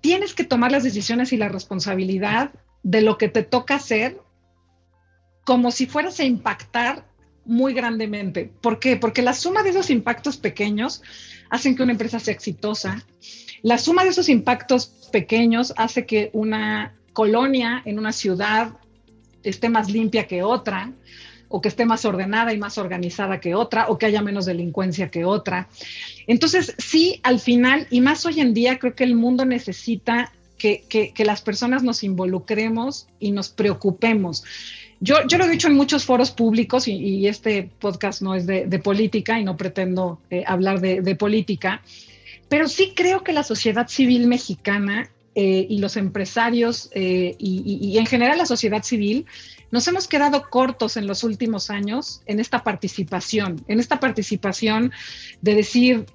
tienes que tomar las decisiones y la responsabilidad de lo que te toca hacer como si fueras a impactar muy grandemente. ¿Por qué? Porque la suma de esos impactos pequeños hacen que una empresa sea exitosa, la suma de esos impactos pequeños hace que una colonia en una ciudad esté más limpia que otra, o que esté más ordenada y más organizada que otra, o que haya menos delincuencia que otra. Entonces, sí, al final, y más hoy en día, creo que el mundo necesita que, las personas nos involucremos y nos preocupemos. Yo, yo, lo he dicho en muchos foros públicos y, este podcast no es de, política y no pretendo eh, hablar de política, pero sí creo que la sociedad civil mexicana eh, y los empresarios eh, y, en general la sociedad civil nos hemos quedado cortos en los últimos años en esta participación, en esta participación de decir,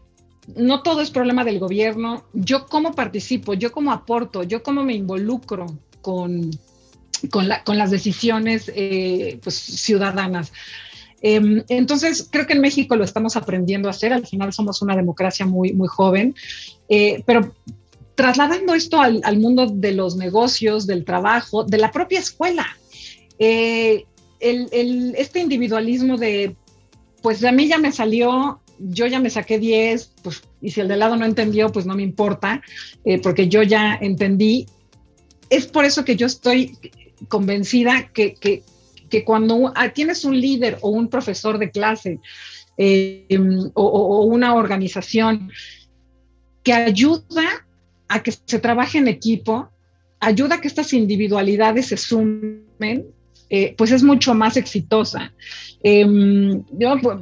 no todo es problema del gobierno, yo cómo participo, yo cómo aporto, yo cómo me involucro con, con, las decisiones eh, pues, ciudadanas. Em, entonces, creo que en México lo estamos aprendiendo a hacer. Al final somos una democracia muy, muy joven, eh, pero trasladando esto al, mundo de los negocios, del trabajo, de la propia escuela. Eh, este individualismo de, pues a mí ya me salió, yo ya me saqué 10, pues, y si el de lado no entendió, pues no me importa, eh, porque yo ya entendí. Es por eso que yo estoy convencida que, que, que cuando tienes un líder o un profesor de clase eh, o, o, una organización que ayuda a que se trabaje en equipo, ayuda a que estas individualidades se sumen eh, pues es mucho más exitosa. Em, pues,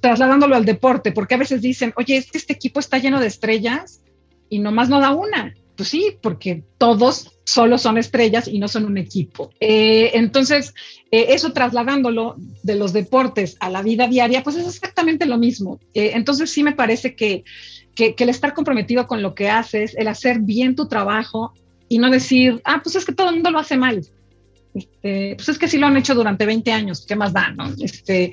trasladándolo al deporte, porque a veces dicen, oye, es que este equipo está lleno de estrellas y nomás no da una. Pues sí, porque todos solo son estrellas y no son un equipo. Eh, entonces, eh, eso trasladándolo de los deportes a la vida diaria, pues es exactamente lo mismo. entonces sí me parece que, que, que el estar comprometido con lo que haces, el hacer bien tu trabajo y no decir, ah, pues es que todo el mundo lo hace mal este, pues es que sí lo han hecho durante 20 años, ¿qué más da, no? Este,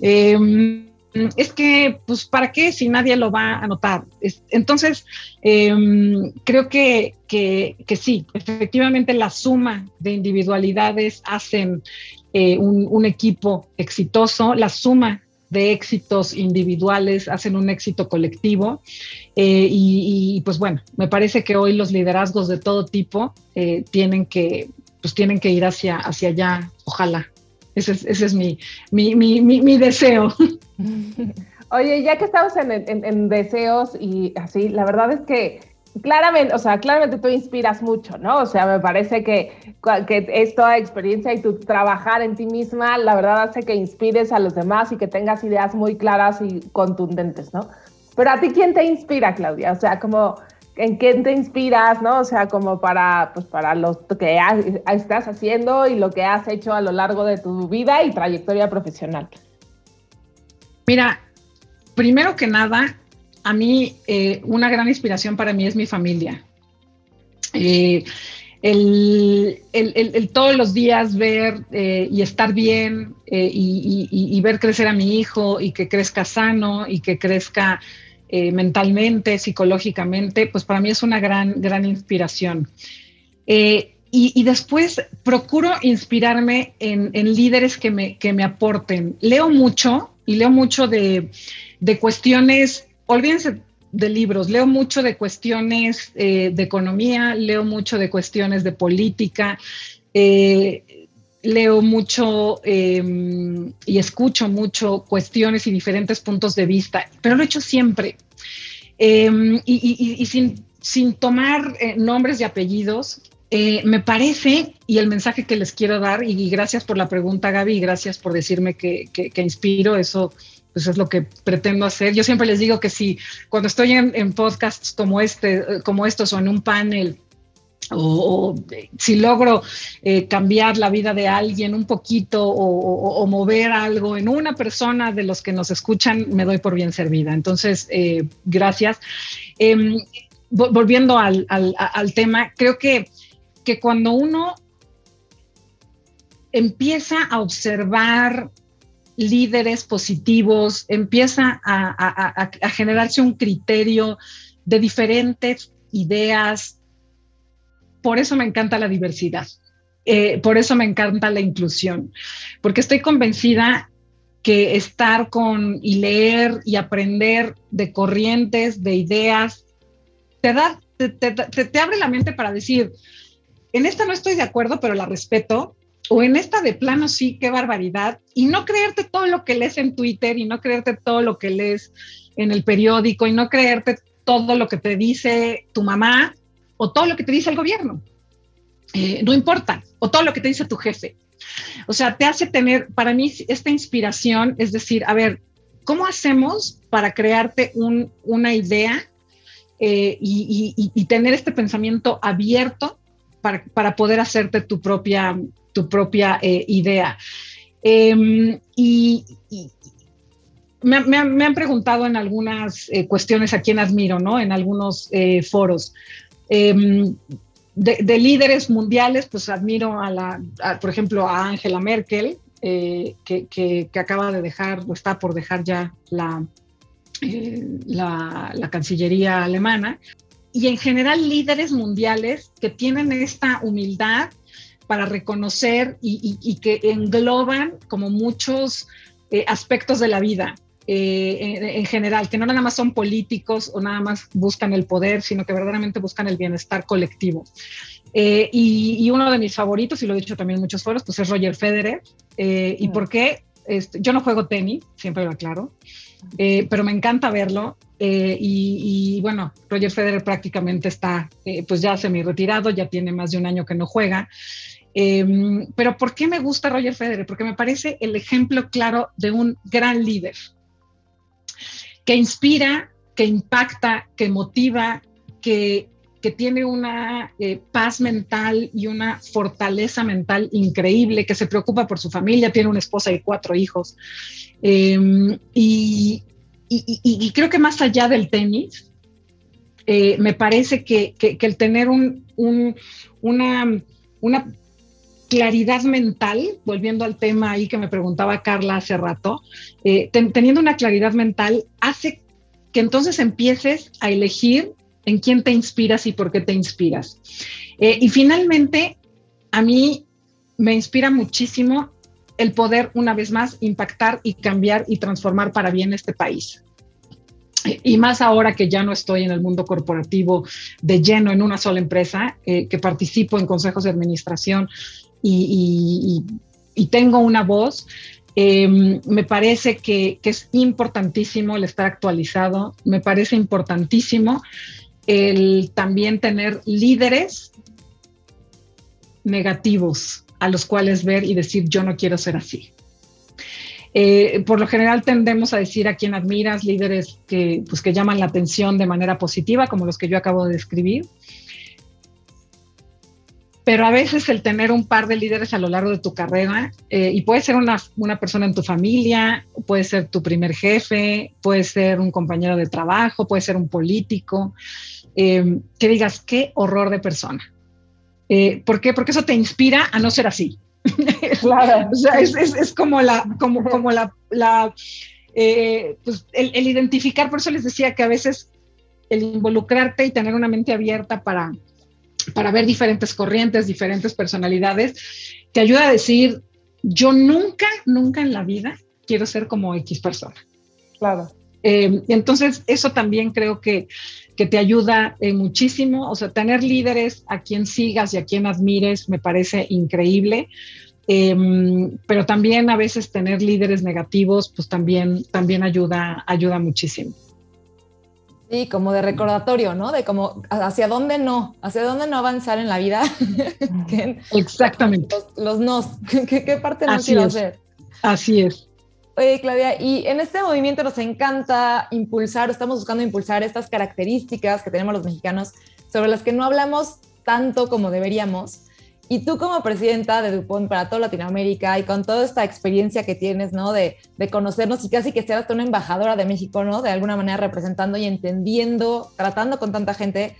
em, es que, pues, ¿para qué si nadie lo va a notar? entonces, em, creo que, que, sí, efectivamente la suma de individualidades hacen eh, un, equipo exitoso, la suma de éxitos individuales hacen un éxito colectivo eh, y, pues bueno, me parece que hoy los liderazgos de todo tipo eh, tienen que pues tienen que ir hacia, hacia allá, ojalá. Ese es, ese es mi, mi, mi, mi, deseo. Oye, ya que estamos en, en, deseos y así, la verdad es que claramente, o sea, claramente tú inspiras mucho, ¿no? O sea, me parece que, que es toda experiencia y tu trabajar en ti misma, la verdad hace que inspires a los demás y que tengas ideas muy claras y contundentes, ¿no? Pero a ti, ¿quién te inspira, Claudia? O sea, como en qué te inspiras, ¿no? O sea, como para, pues para lo que estás haciendo y lo que has hecho a lo largo de tu vida y trayectoria profesional. Mira, primero que nada, a mí eh, una gran inspiración para mí es mi familia. Eh, el, todos los días ver eh, y estar bien y, ver crecer a mi hijo y que crezca sano y que crezca mentalmente, psicológicamente, pues para mí es una gran, gran inspiración. Y, después procuro inspirarme en, líderes que me, que me, aporten. Leo mucho y leo mucho de, de cuestiones, olvídense de libros, leo mucho de cuestiones eh, de economía, leo mucho de cuestiones de política, leo mucho em, y escucho mucho cuestiones y diferentes puntos de vista, pero lo he hecho siempre. Em, y, sin, tomar eh, nombres y apellidos, eh, me parece, y el mensaje que les quiero dar, y, gracias por la pregunta, Gaby, y gracias por decirme que, inspiro, eso pues es lo que pretendo hacer. Yo siempre les digo que si cuando estoy en, podcasts como este, como estos o en un panel, o, si logro eh, cambiar la vida de alguien un poquito o, mover algo en una persona de los que nos escuchan, me doy por bien servida. Entonces, eh, gracias. Em, volviendo al, tema, creo que, que cuando uno empieza a observar líderes positivos, empieza a, a generarse un criterio de diferentes ideas, por eso me encanta la diversidad, eh, por eso me encanta la inclusión, porque estoy convencida que estar con y leer y aprender de corrientes, de ideas, te da, te, te, abre la mente para decir, en esta no estoy de acuerdo, pero la respeto, o en esta de plano sí, qué barbaridad, y no creerte todo lo que lees en Twitter y no creerte todo lo que lees en el periódico y no creerte todo lo que te dice tu mamá, o todo lo que te dice el gobierno. Eh, no importa, o todo lo que te dice tu jefe. O sea, te hace tener, para mí, esta inspiración, es decir, a ver, ¿cómo hacemos para crearte una idea eh, y, tener este pensamiento abierto para, poder hacerte tu propia, tu propia eh, idea? Em, y, me, han preguntado en algunas cuestiones a quién admiro, ¿no? En algunos foros. Em, de, líderes mundiales, pues admiro a la, por ejemplo, a Angela Merkel, eh, que, acaba de dejar, o está por dejar ya eh, la, la, Cancillería alemana. Y en general líderes mundiales que tienen esta humildad para reconocer y, que engloban como muchos eh, aspectos de la vida. Eh, en, general, que no nada más son políticos o nada más buscan el poder, sino que verdaderamente buscan el bienestar colectivo. Eh, y, uno de mis favoritos, y lo he dicho también en muchos foros, pues es Roger Federer. ¿Y mm. por qué? Este, yo no juego tenis, siempre lo aclaro, pero me encanta verlo. y, bueno, Roger Federer prácticamente está pues ya semi retirado, ya tiene más de un año que no juega. Em, pero ¿por qué me gusta Roger Federer? Porque me parece el ejemplo claro de un gran líder que inspira, que impacta, que motiva, que, tiene una eh, paz mental y una fortaleza mental increíble, que se preocupa por su familia, tiene una esposa y cuatro hijos. Em, y, creo que más allá del tenis, eh, me parece que, el tener un, una, una claridad mental, volviendo al tema ahí que me preguntaba Carla hace rato, eh, teniendo una claridad mental hace que entonces empieces a elegir en quién te inspiras y por qué te inspiras. Eh, y finalmente, a mí me inspira muchísimo el poder una vez más impactar y cambiar y transformar para bien este país. Y más ahora que ya no estoy en el mundo corporativo de lleno en una sola empresa, eh, que participo en consejos de administración y, tengo una voz, em, me parece que, es importantísimo el estar actualizado, me parece importantísimo el también tener líderes negativos a los cuales ver y decir yo no quiero ser así. Eh, por lo general tendemos a decir a quien admiras líderes que, pues, que llaman la atención de manera positiva, como los que yo acabo de describir, pero a veces el tener un par de líderes a lo largo de tu carrera, eh, y puede ser una, una, persona en tu familia, puede ser tu primer jefe, puede ser un compañero de trabajo, puede ser un político, eh, que digas, qué horror de persona. Eh, ¿Por qué? Porque eso te inspira a no ser así. Claro. o sea, es, es, es, como la, como, como la, la pues el, el identificar, por eso les decía que a veces el involucrarte y tener una mente abierta para, para ver diferentes corrientes, diferentes personalidades, te ayuda a decir, yo nunca, nunca en la vida quiero ser como X persona. Claro. Eh, entonces, eso también creo que, que te ayuda eh, muchísimo. O sea, tener líderes a quien sigas y a quien admires me parece increíble. Em, pero también a veces tener líderes negativos, pues también, también ayuda, ayuda muchísimo. Sí, como de recordatorio, ¿no? De como hacia dónde no, hacia dónde no avanzar en la vida. Exactamente. Los, nos, ¿Qué, parte no quiero hacer? Así es. Oye, Claudia, y en este movimiento nos encanta impulsar, estamos buscando impulsar estas características que tenemos los mexicanos, sobre las que no hablamos tanto como deberíamos. Y tú como presidenta de Dupont para toda Latinoamérica y con toda esta experiencia que tienes, ¿no? De, de conocernos y casi que seas una embajadora de México, ¿no? De alguna manera representando y entendiendo, tratando con tanta gente.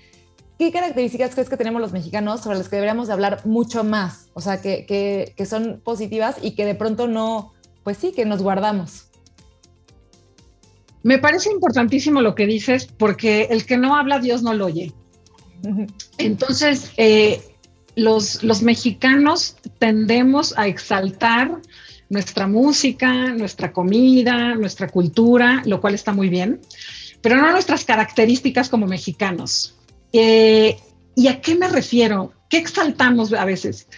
¿Qué características crees que tenemos los mexicanos sobre las que deberíamos de hablar mucho más? O sea, que, que, que son positivas y que de pronto no, pues sí, que nos guardamos. Me parece importantísimo lo que dices porque el que no habla, Dios no lo oye. Entonces, eh, los, mexicanos tendemos a exaltar nuestra música, nuestra comida, nuestra cultura, lo cual está muy bien, pero no nuestras características como mexicanos. Eh, ¿Y a qué me refiero? ¿Qué exaltamos a veces?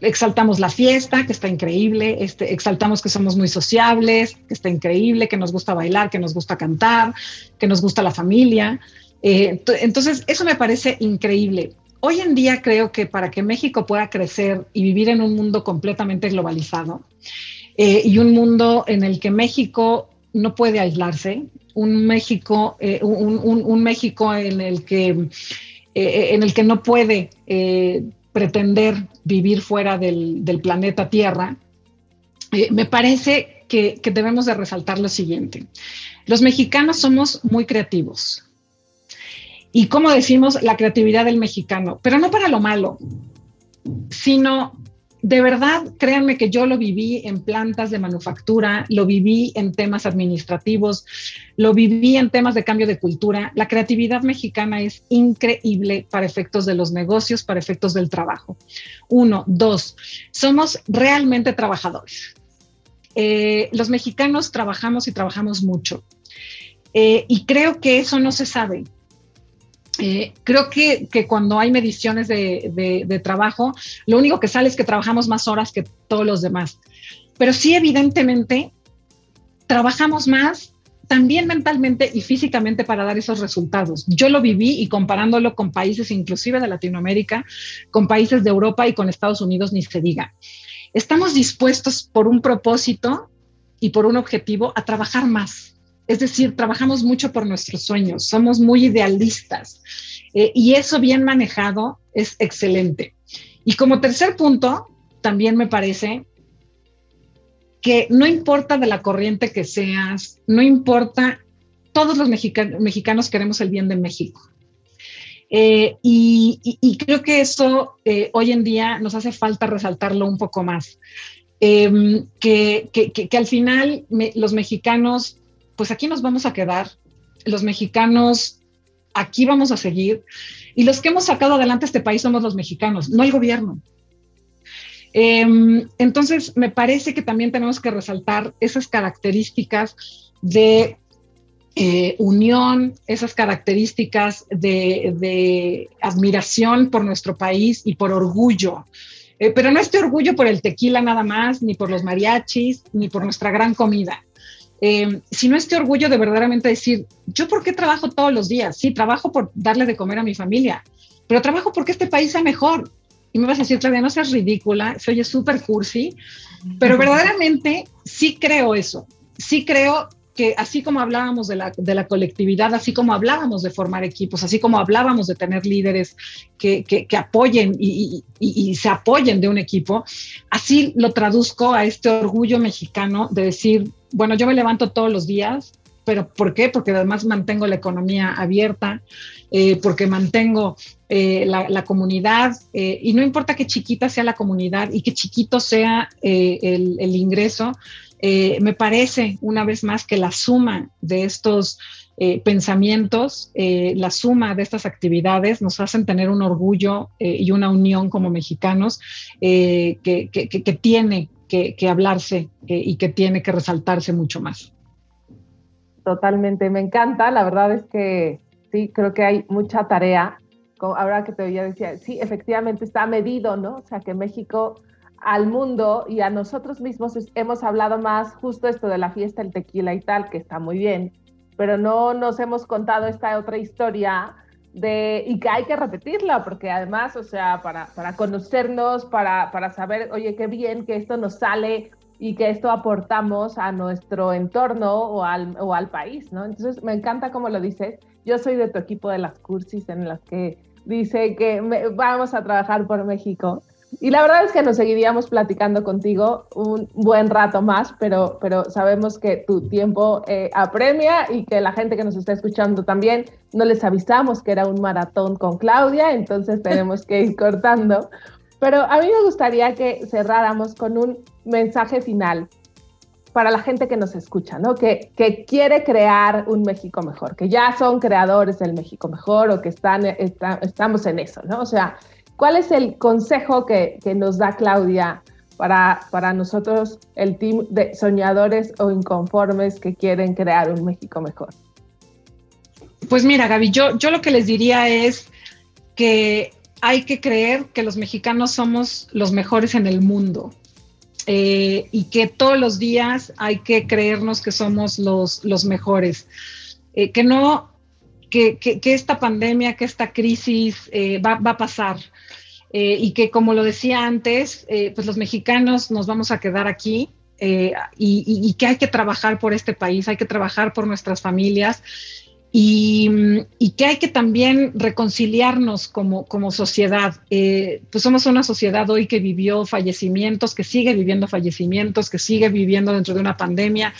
Exaltamos la fiesta, que está increíble, este, exaltamos que somos muy sociables, que está increíble, que nos gusta bailar, que nos gusta cantar, que nos gusta la familia. Eh, entonces, eso me parece increíble. Hoy en día creo que para que México pueda crecer y vivir en un mundo completamente globalizado eh, y un mundo en el que México no puede aislarse, un México, eh, un, México en el que, eh, en el que no puede pretender vivir fuera del, planeta Tierra, me parece que, que debemos de resaltar lo siguiente. Los mexicanos somos muy creativos, y como decimos, la creatividad del mexicano, pero no para lo malo, sino de verdad, créanme que yo lo viví en plantas de manufactura, lo viví en temas administrativos, lo viví en temas de cambio de cultura. La creatividad mexicana es increíble para efectos de los negocios, para efectos del trabajo. Uno, dos, somos realmente trabajadores. Eh, los mexicanos trabajamos y trabajamos mucho. Eh, y creo que eso no se sabe. Eh, creo que, cuando hay mediciones de, trabajo, lo único que sale es que trabajamos más horas que todos los demás. Pero sí, evidentemente, trabajamos más también mentalmente y físicamente para dar esos resultados. Yo lo viví y comparándolo con países inclusive de Latinoamérica, con países de Europa y con Estados Unidos, ni se diga. Estamos dispuestos por un propósito y por un objetivo a trabajar más es decir, trabajamos mucho por nuestros sueños, somos muy idealistas eh, y eso bien manejado es excelente. Y como tercer punto, también me parece que no importa de la corriente que seas, no importa, todos los mexicanos, queremos el bien de México. Eh, y, creo que eso eh, hoy en día nos hace falta resaltarlo un poco más. Em, que, al final los mexicanos pues aquí nos vamos a quedar, los mexicanos aquí vamos a seguir, y los que hemos sacado adelante este país somos los mexicanos, no el gobierno. Em, entonces, me parece que también tenemos que resaltar esas características de eh, unión, esas características de, admiración por nuestro país y por orgullo. Eh, pero no este orgullo por el tequila nada más, ni por los mariachis, ni por nuestra gran comida. Eh, sino este orgullo de verdaderamente decir, yo por qué trabajo todos los días? Sí, trabajo por darle de comer a mi familia, pero trabajo porque este país sea mejor. Y me vas a decir, Claudia, no seas ridícula, se oye súper cursi, pero verdaderamente sí creo eso. Sí creo que así como hablábamos de la, de la, colectividad, así como hablábamos de formar equipos, así como hablábamos de tener líderes que, que, apoyen y, y, y, se apoyen de un equipo, así lo traduzco a este orgullo mexicano de decir, bueno, yo me levanto todos los días, pero ¿por qué? Porque además mantengo la economía abierta, eh, porque mantengo eh, la, comunidad, eh, y no importa qué chiquita sea la comunidad y qué chiquito sea el, ingreso, me parece una vez más que la suma de estos pensamientos, la suma de estas actividades nos hacen tener un orgullo y una unión como mexicanos que, que, que, tiene que, hablarse eh, y que tiene que resaltarse mucho más. Totalmente, me encanta. La verdad es que sí, creo que hay mucha tarea. Ahora que te oía decía, sí, efectivamente está medido, ¿no? O sea, que México al mundo y a nosotros mismos hemos hablado más justo esto de la fiesta, el tequila y tal, que está muy bien, pero no nos hemos contado esta otra historia de, y que hay que repetirla, porque además, o sea, para, para conocernos, para, para saber, oye, qué bien que esto nos sale y que esto aportamos a nuestro entorno o al, o al país, ¿no? Entonces, me encanta cómo lo dices. Yo soy de tu equipo de las cursis en las que dice que vamos a trabajar por México. Y la verdad es que nos seguiríamos platicando contigo un buen rato más, pero, pero sabemos que tu tiempo eh, apremia y que la gente que nos está escuchando también no les avisamos que era un maratón con Claudia, entonces tenemos que ir cortando. Pero a mí me gustaría que cerráramos con un mensaje final para la gente que nos escucha, ¿no? Que, que quiere crear un México mejor, que ya son creadores del México mejor o que están, estamos en eso, ¿no? O sea, ¿Cuál es el consejo que, nos da Claudia para, para nosotros, el team de soñadores o inconformes que quieren crear un México mejor? Pues mira, Gaby, yo, yo lo que les diría es que hay que creer que los mexicanos somos los mejores en el mundo eh, y que todos los días hay que creernos que somos los, los mejores. Eh, que no, que, esta pandemia, que esta crisis eh, va, va, a pasar. Eh, y que como lo decía antes, eh, pues los mexicanos nos vamos a quedar aquí eh, y, que hay que trabajar por este país, hay que trabajar por nuestras familias y, que hay que también reconciliarnos como, como sociedad. pues somos una sociedad hoy que vivió fallecimientos, que sigue viviendo fallecimientos, que sigue viviendo dentro de una pandemia,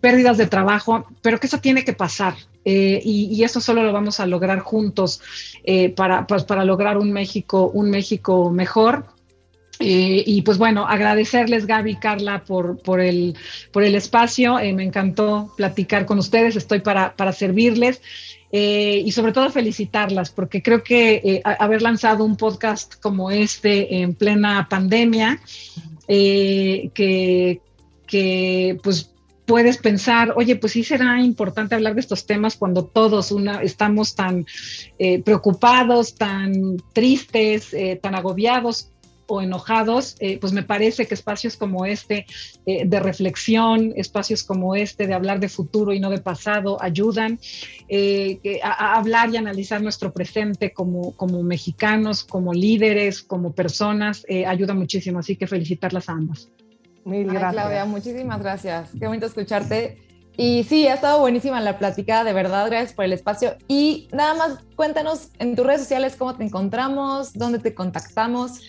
pérdidas de trabajo, pero que eso tiene que pasar. Eh, y, eso solo lo vamos a lograr juntos eh, para, pues, para lograr un México, un México mejor. Eh, y pues bueno, agradecerles Gaby y Carla por, por, el, por el espacio. Me encantó platicar con ustedes, estoy para, para servirles. Y sobre todo felicitarlas, porque creo que haber lanzado un podcast como este en plena pandemia, que, que pues puedes pensar, oye, pues sí será importante hablar de estos temas cuando todos estamos tan preocupados, tan tristes, tan agobiados o enojados, eh, pues me parece que espacios como este eh, de reflexión, espacios como este de hablar de futuro y no de pasado, ayudan eh, a, hablar y analizar nuestro presente como mexicanos, como líderes, como personas, ayuda muchísimo. Así que felicitarlas a ambas. Mil gracias. Claudia, muchísimas gracias. Qué bonito escucharte. Y sí, ha estado buenísima la plática, de verdad, gracias por el espacio. Y nada más, cuéntanos en tus redes sociales cómo te encontramos, dónde te contactamos.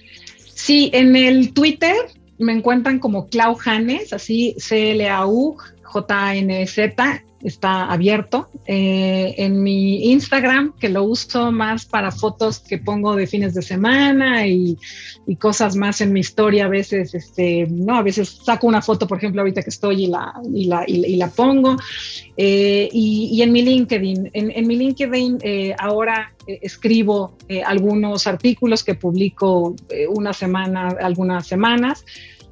Sí, en el Twitter me encuentran como Clau Janes, así C-L-A-U, J-N-Z, está abierto. Eh, en mi Instagram, que lo uso más para fotos que pongo de fines de semana y, cosas más en mi historia, a veces, este, no, a veces saco una foto, por ejemplo, ahorita que estoy y la, y la, y, la pongo. Eh, y, en mi LinkedIn, en, mi LinkedIn eh, ahora escribo algunos artículos que publico una semana, algunas semanas.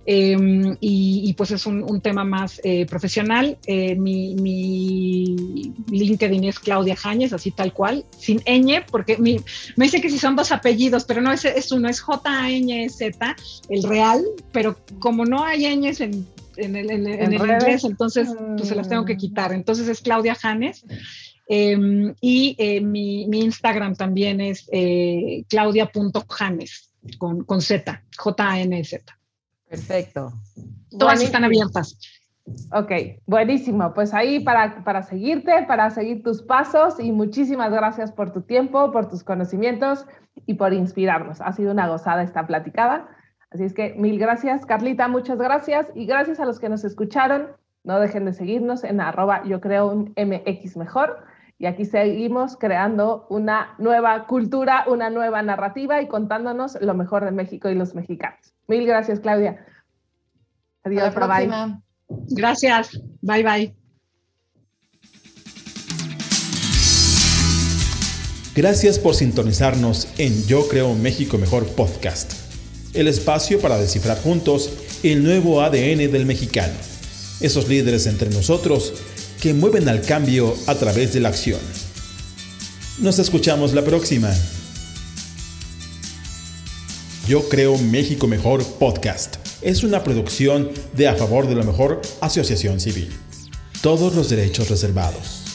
Em, y, pues es un, tema más eh, profesional. Eh, mi, LinkedIn es Claudia Jañez, así tal cual, sin ñ, porque me dice que si son dos apellidos, pero no es, es uno, es J-A-N-Z, el real, pero como no hay ñes en, en, el, en, inglés, entonces pues se las tengo que quitar. Entonces es Claudia Janes. Em, y eh, mi, mi, Instagram también es claudia.janes con, con Z, J-A-N-Z. Perfecto. Todas están abiertas. Ok, buenísimo. Pues ahí para, para seguirte, para seguir tus pasos y muchísimas gracias por tu tiempo, por tus conocimientos y por inspirarnos. Ha sido una gozada esta platicada. Así es que mil gracias, Carlita, muchas gracias y gracias a los que nos escucharon. No dejen de seguirnos en arroba yo creo un MX mejor. Y aquí seguimos creando una nueva cultura, una nueva narrativa y contándonos lo mejor de México y los mexicanos. Mil gracias, Claudia. Adiós, bye. Gracias. Bye, bye. Gracias por sintonizarnos en Yo Creo México Mejor Podcast, el espacio para descifrar juntos el nuevo ADN del mexicano, esos líderes entre nosotros que mueven al cambio a través de la acción. Nos escuchamos la próxima. Yo creo México Mejor Podcast. Es una producción de A Favor de la Mejor Asociación Civil. Todos los derechos reservados.